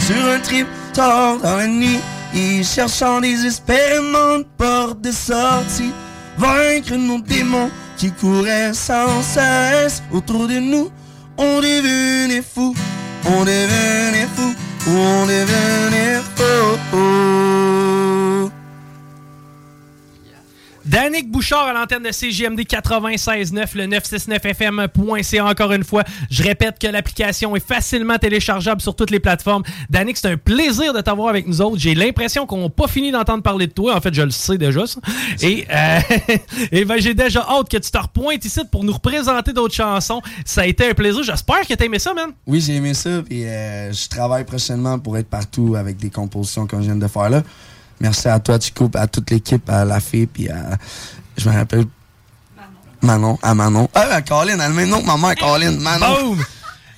sur un trip tard dans la nuit et cherchant désespérément de porte de sortie. Vaincre nos démons qui couraient sans cesse autour de nous. On devenait fou, on devenait fou, on devenait fou. Danick Bouchard à l'antenne de CGMD 96.9, le 969fm.ca. Encore une fois, je répète que l'application est facilement téléchargeable sur toutes les plateformes. Danick, c'est un plaisir de t'avoir avec nous autres. J'ai l'impression qu'on n'a pas fini d'entendre parler de toi. En fait, je le sais déjà, ça. Et, euh, et ben, j'ai déjà hâte que tu te repointes ici pour nous représenter d'autres chansons. Ça a été un plaisir. J'espère que t'as aimé ça, man. Oui, j'ai aimé ça, puis euh, je travaille prochainement pour être partout avec des compositions je viens de faire là. Merci à toi, Chico, à toute l'équipe, à la fille, puis à. Je me rappelle. Manon. à Manon. Ah, à Colin, elle a le même nom que maman, Colin. Manon. Boom!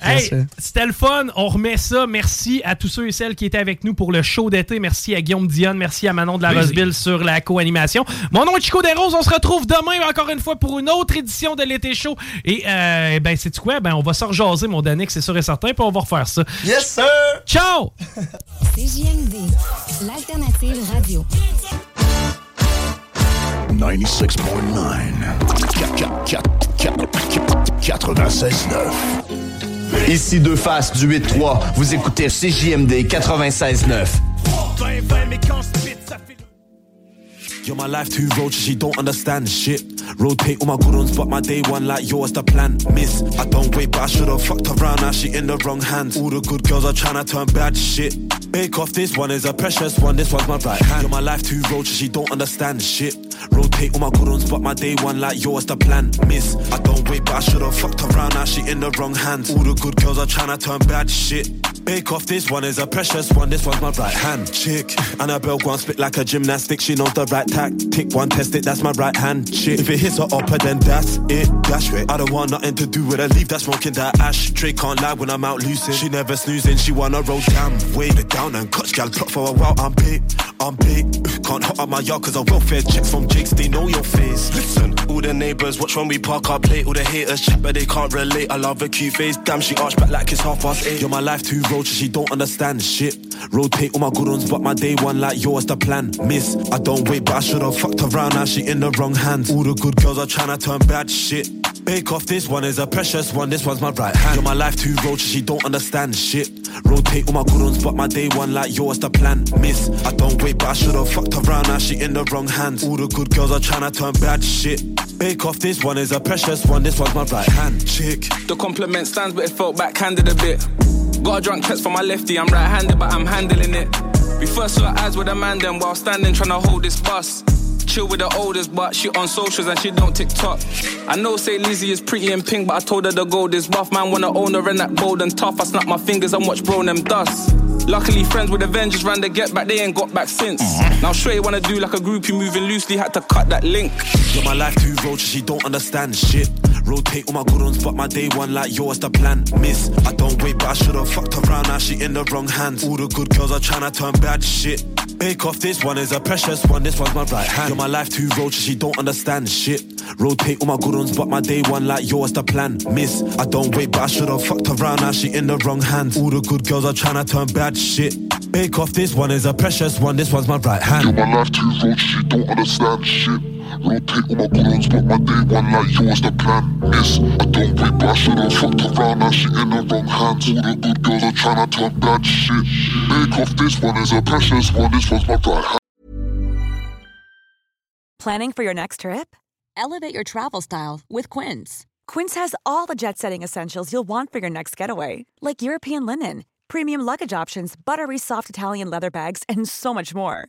Hey, c'était le fun. On remet ça. Merci à tous ceux et celles qui étaient avec nous pour le show d'été. Merci à Guillaume Dionne. Merci à Manon de la Oui. Roseville sur la co-animation. Mon nom est Chico Desroses. On se retrouve demain encore une fois pour une autre édition de l'été show. Et euh, ben, c'est quoi? Ben, on va se rejaser, mon Danick, c'est sûr et certain, puis on va refaire ça. Yes, sir! Ciao! CJMD, l'alternative radio. 96.9. Ici deux faces du 8-3. Vous écoutez CJMD 96.9. You're my life too roaches, she don't understand shit. Rotate all my good ones, but my day one like yours the plan. Miss, I don't wait, but I should've fucked around. Now she in the wrong hands. All the good girls are trying to turn bad shit. Bake off, this one is a precious one. This one's my right hand. You're my life too roaches, she don't understand shit. Rotate all my good ones, but my day one like yours the plan. Miss, I don't wait, but I should've fucked around. Now she in the wrong hands. All the good girls are trying to turn bad shit. Bake off, this one is a precious one. This one's my right hand chick. Annabelle go and spit like a gymnastic. She knows the right tactic. One test it, that's my right hand chick. If it hits her upper, then that's it. Dash it. I don't want nothing to do with her. Leave that smoking that ashtray. Can't lie when I'm out lucid. She never snoozing. She wanna roll down, wave it down and cut. Gal plot for a while. I'm big, I'm big. Can't hot up my yard cause I welfare checks from Jakes. They know your face. Listen, all the neighbors watch when we park our plate. All the haters chat, but they can't relate. I love her cute face. Damn, she arched back like it's half past eight. You're my life too roach, She don't understand shit. Rotate all my good ones, but my day one like yours the plan. Miss, I don't wait, but I should've fucked around. Now she in the wrong hands. All the good girls are trying to turn bad shit. Bake off, this one is a precious one. This one's my right hand. You're my life too roaches. She don't understand shit. Rotate all my good ones, but my day one like yours the plan. Miss, I don't wait, but I should've fucked around. Now she in the wrong hands. All the good girls are trying to turn bad shit. Bake off, this one is a precious one. This one's my right hand chick. The compliment stands, but it felt backhanded a bit. Got a drunk text from my lefty, I'm right handed, but I'm handling it. We first saw eyes with a man, then while standing trying to hold this bus. Chill with the oldest, but she on socials and she don't TikTok. I know say Lizzie is pretty and pink, but I told her the gold is rough. Man, wanna own her and that bold and tough. I snap my fingers and watch bro them dust. Luckily, friends with Avengers ran the get back, they ain't got back since. Now, straight wanna do like a groupie moving loosely, had to cut that link. You're my life too roaches, she don't understand shit. Rotate all my good ones, but my day one like yours the plan. Miss, I don't wait, but I should've fucked around. Now she in the wrong hands. All the good girls are trying to turn bad shit. Bake off, this one is a precious one. This one's my right hand. You're my life too roaches, she don't understand shit. Rotate all my good ones, but my day one like yours the plan. Miss, I don't wait, but I should've fucked around. Now she in the wrong hands. All the good girls are trying to turn bad shit. Bake off, this one is a precious one. This one's my right hand. You're my life too roaches, she don't understand shit. Rotate all my good ones, but my day one like yours the plan. Miss, I don't wait, but I should've fucked around. Now she in the wrong hands. All the good girls are trying to turn bad shit. Bake off, this one is a precious one. This one's my right hand. Planning for your next trip? Elevate your travel style with Quince. Quince has all the jet setting essentials you'll want for your next getaway, like European linen, premium luggage options, buttery soft Italian leather bags, and so much more.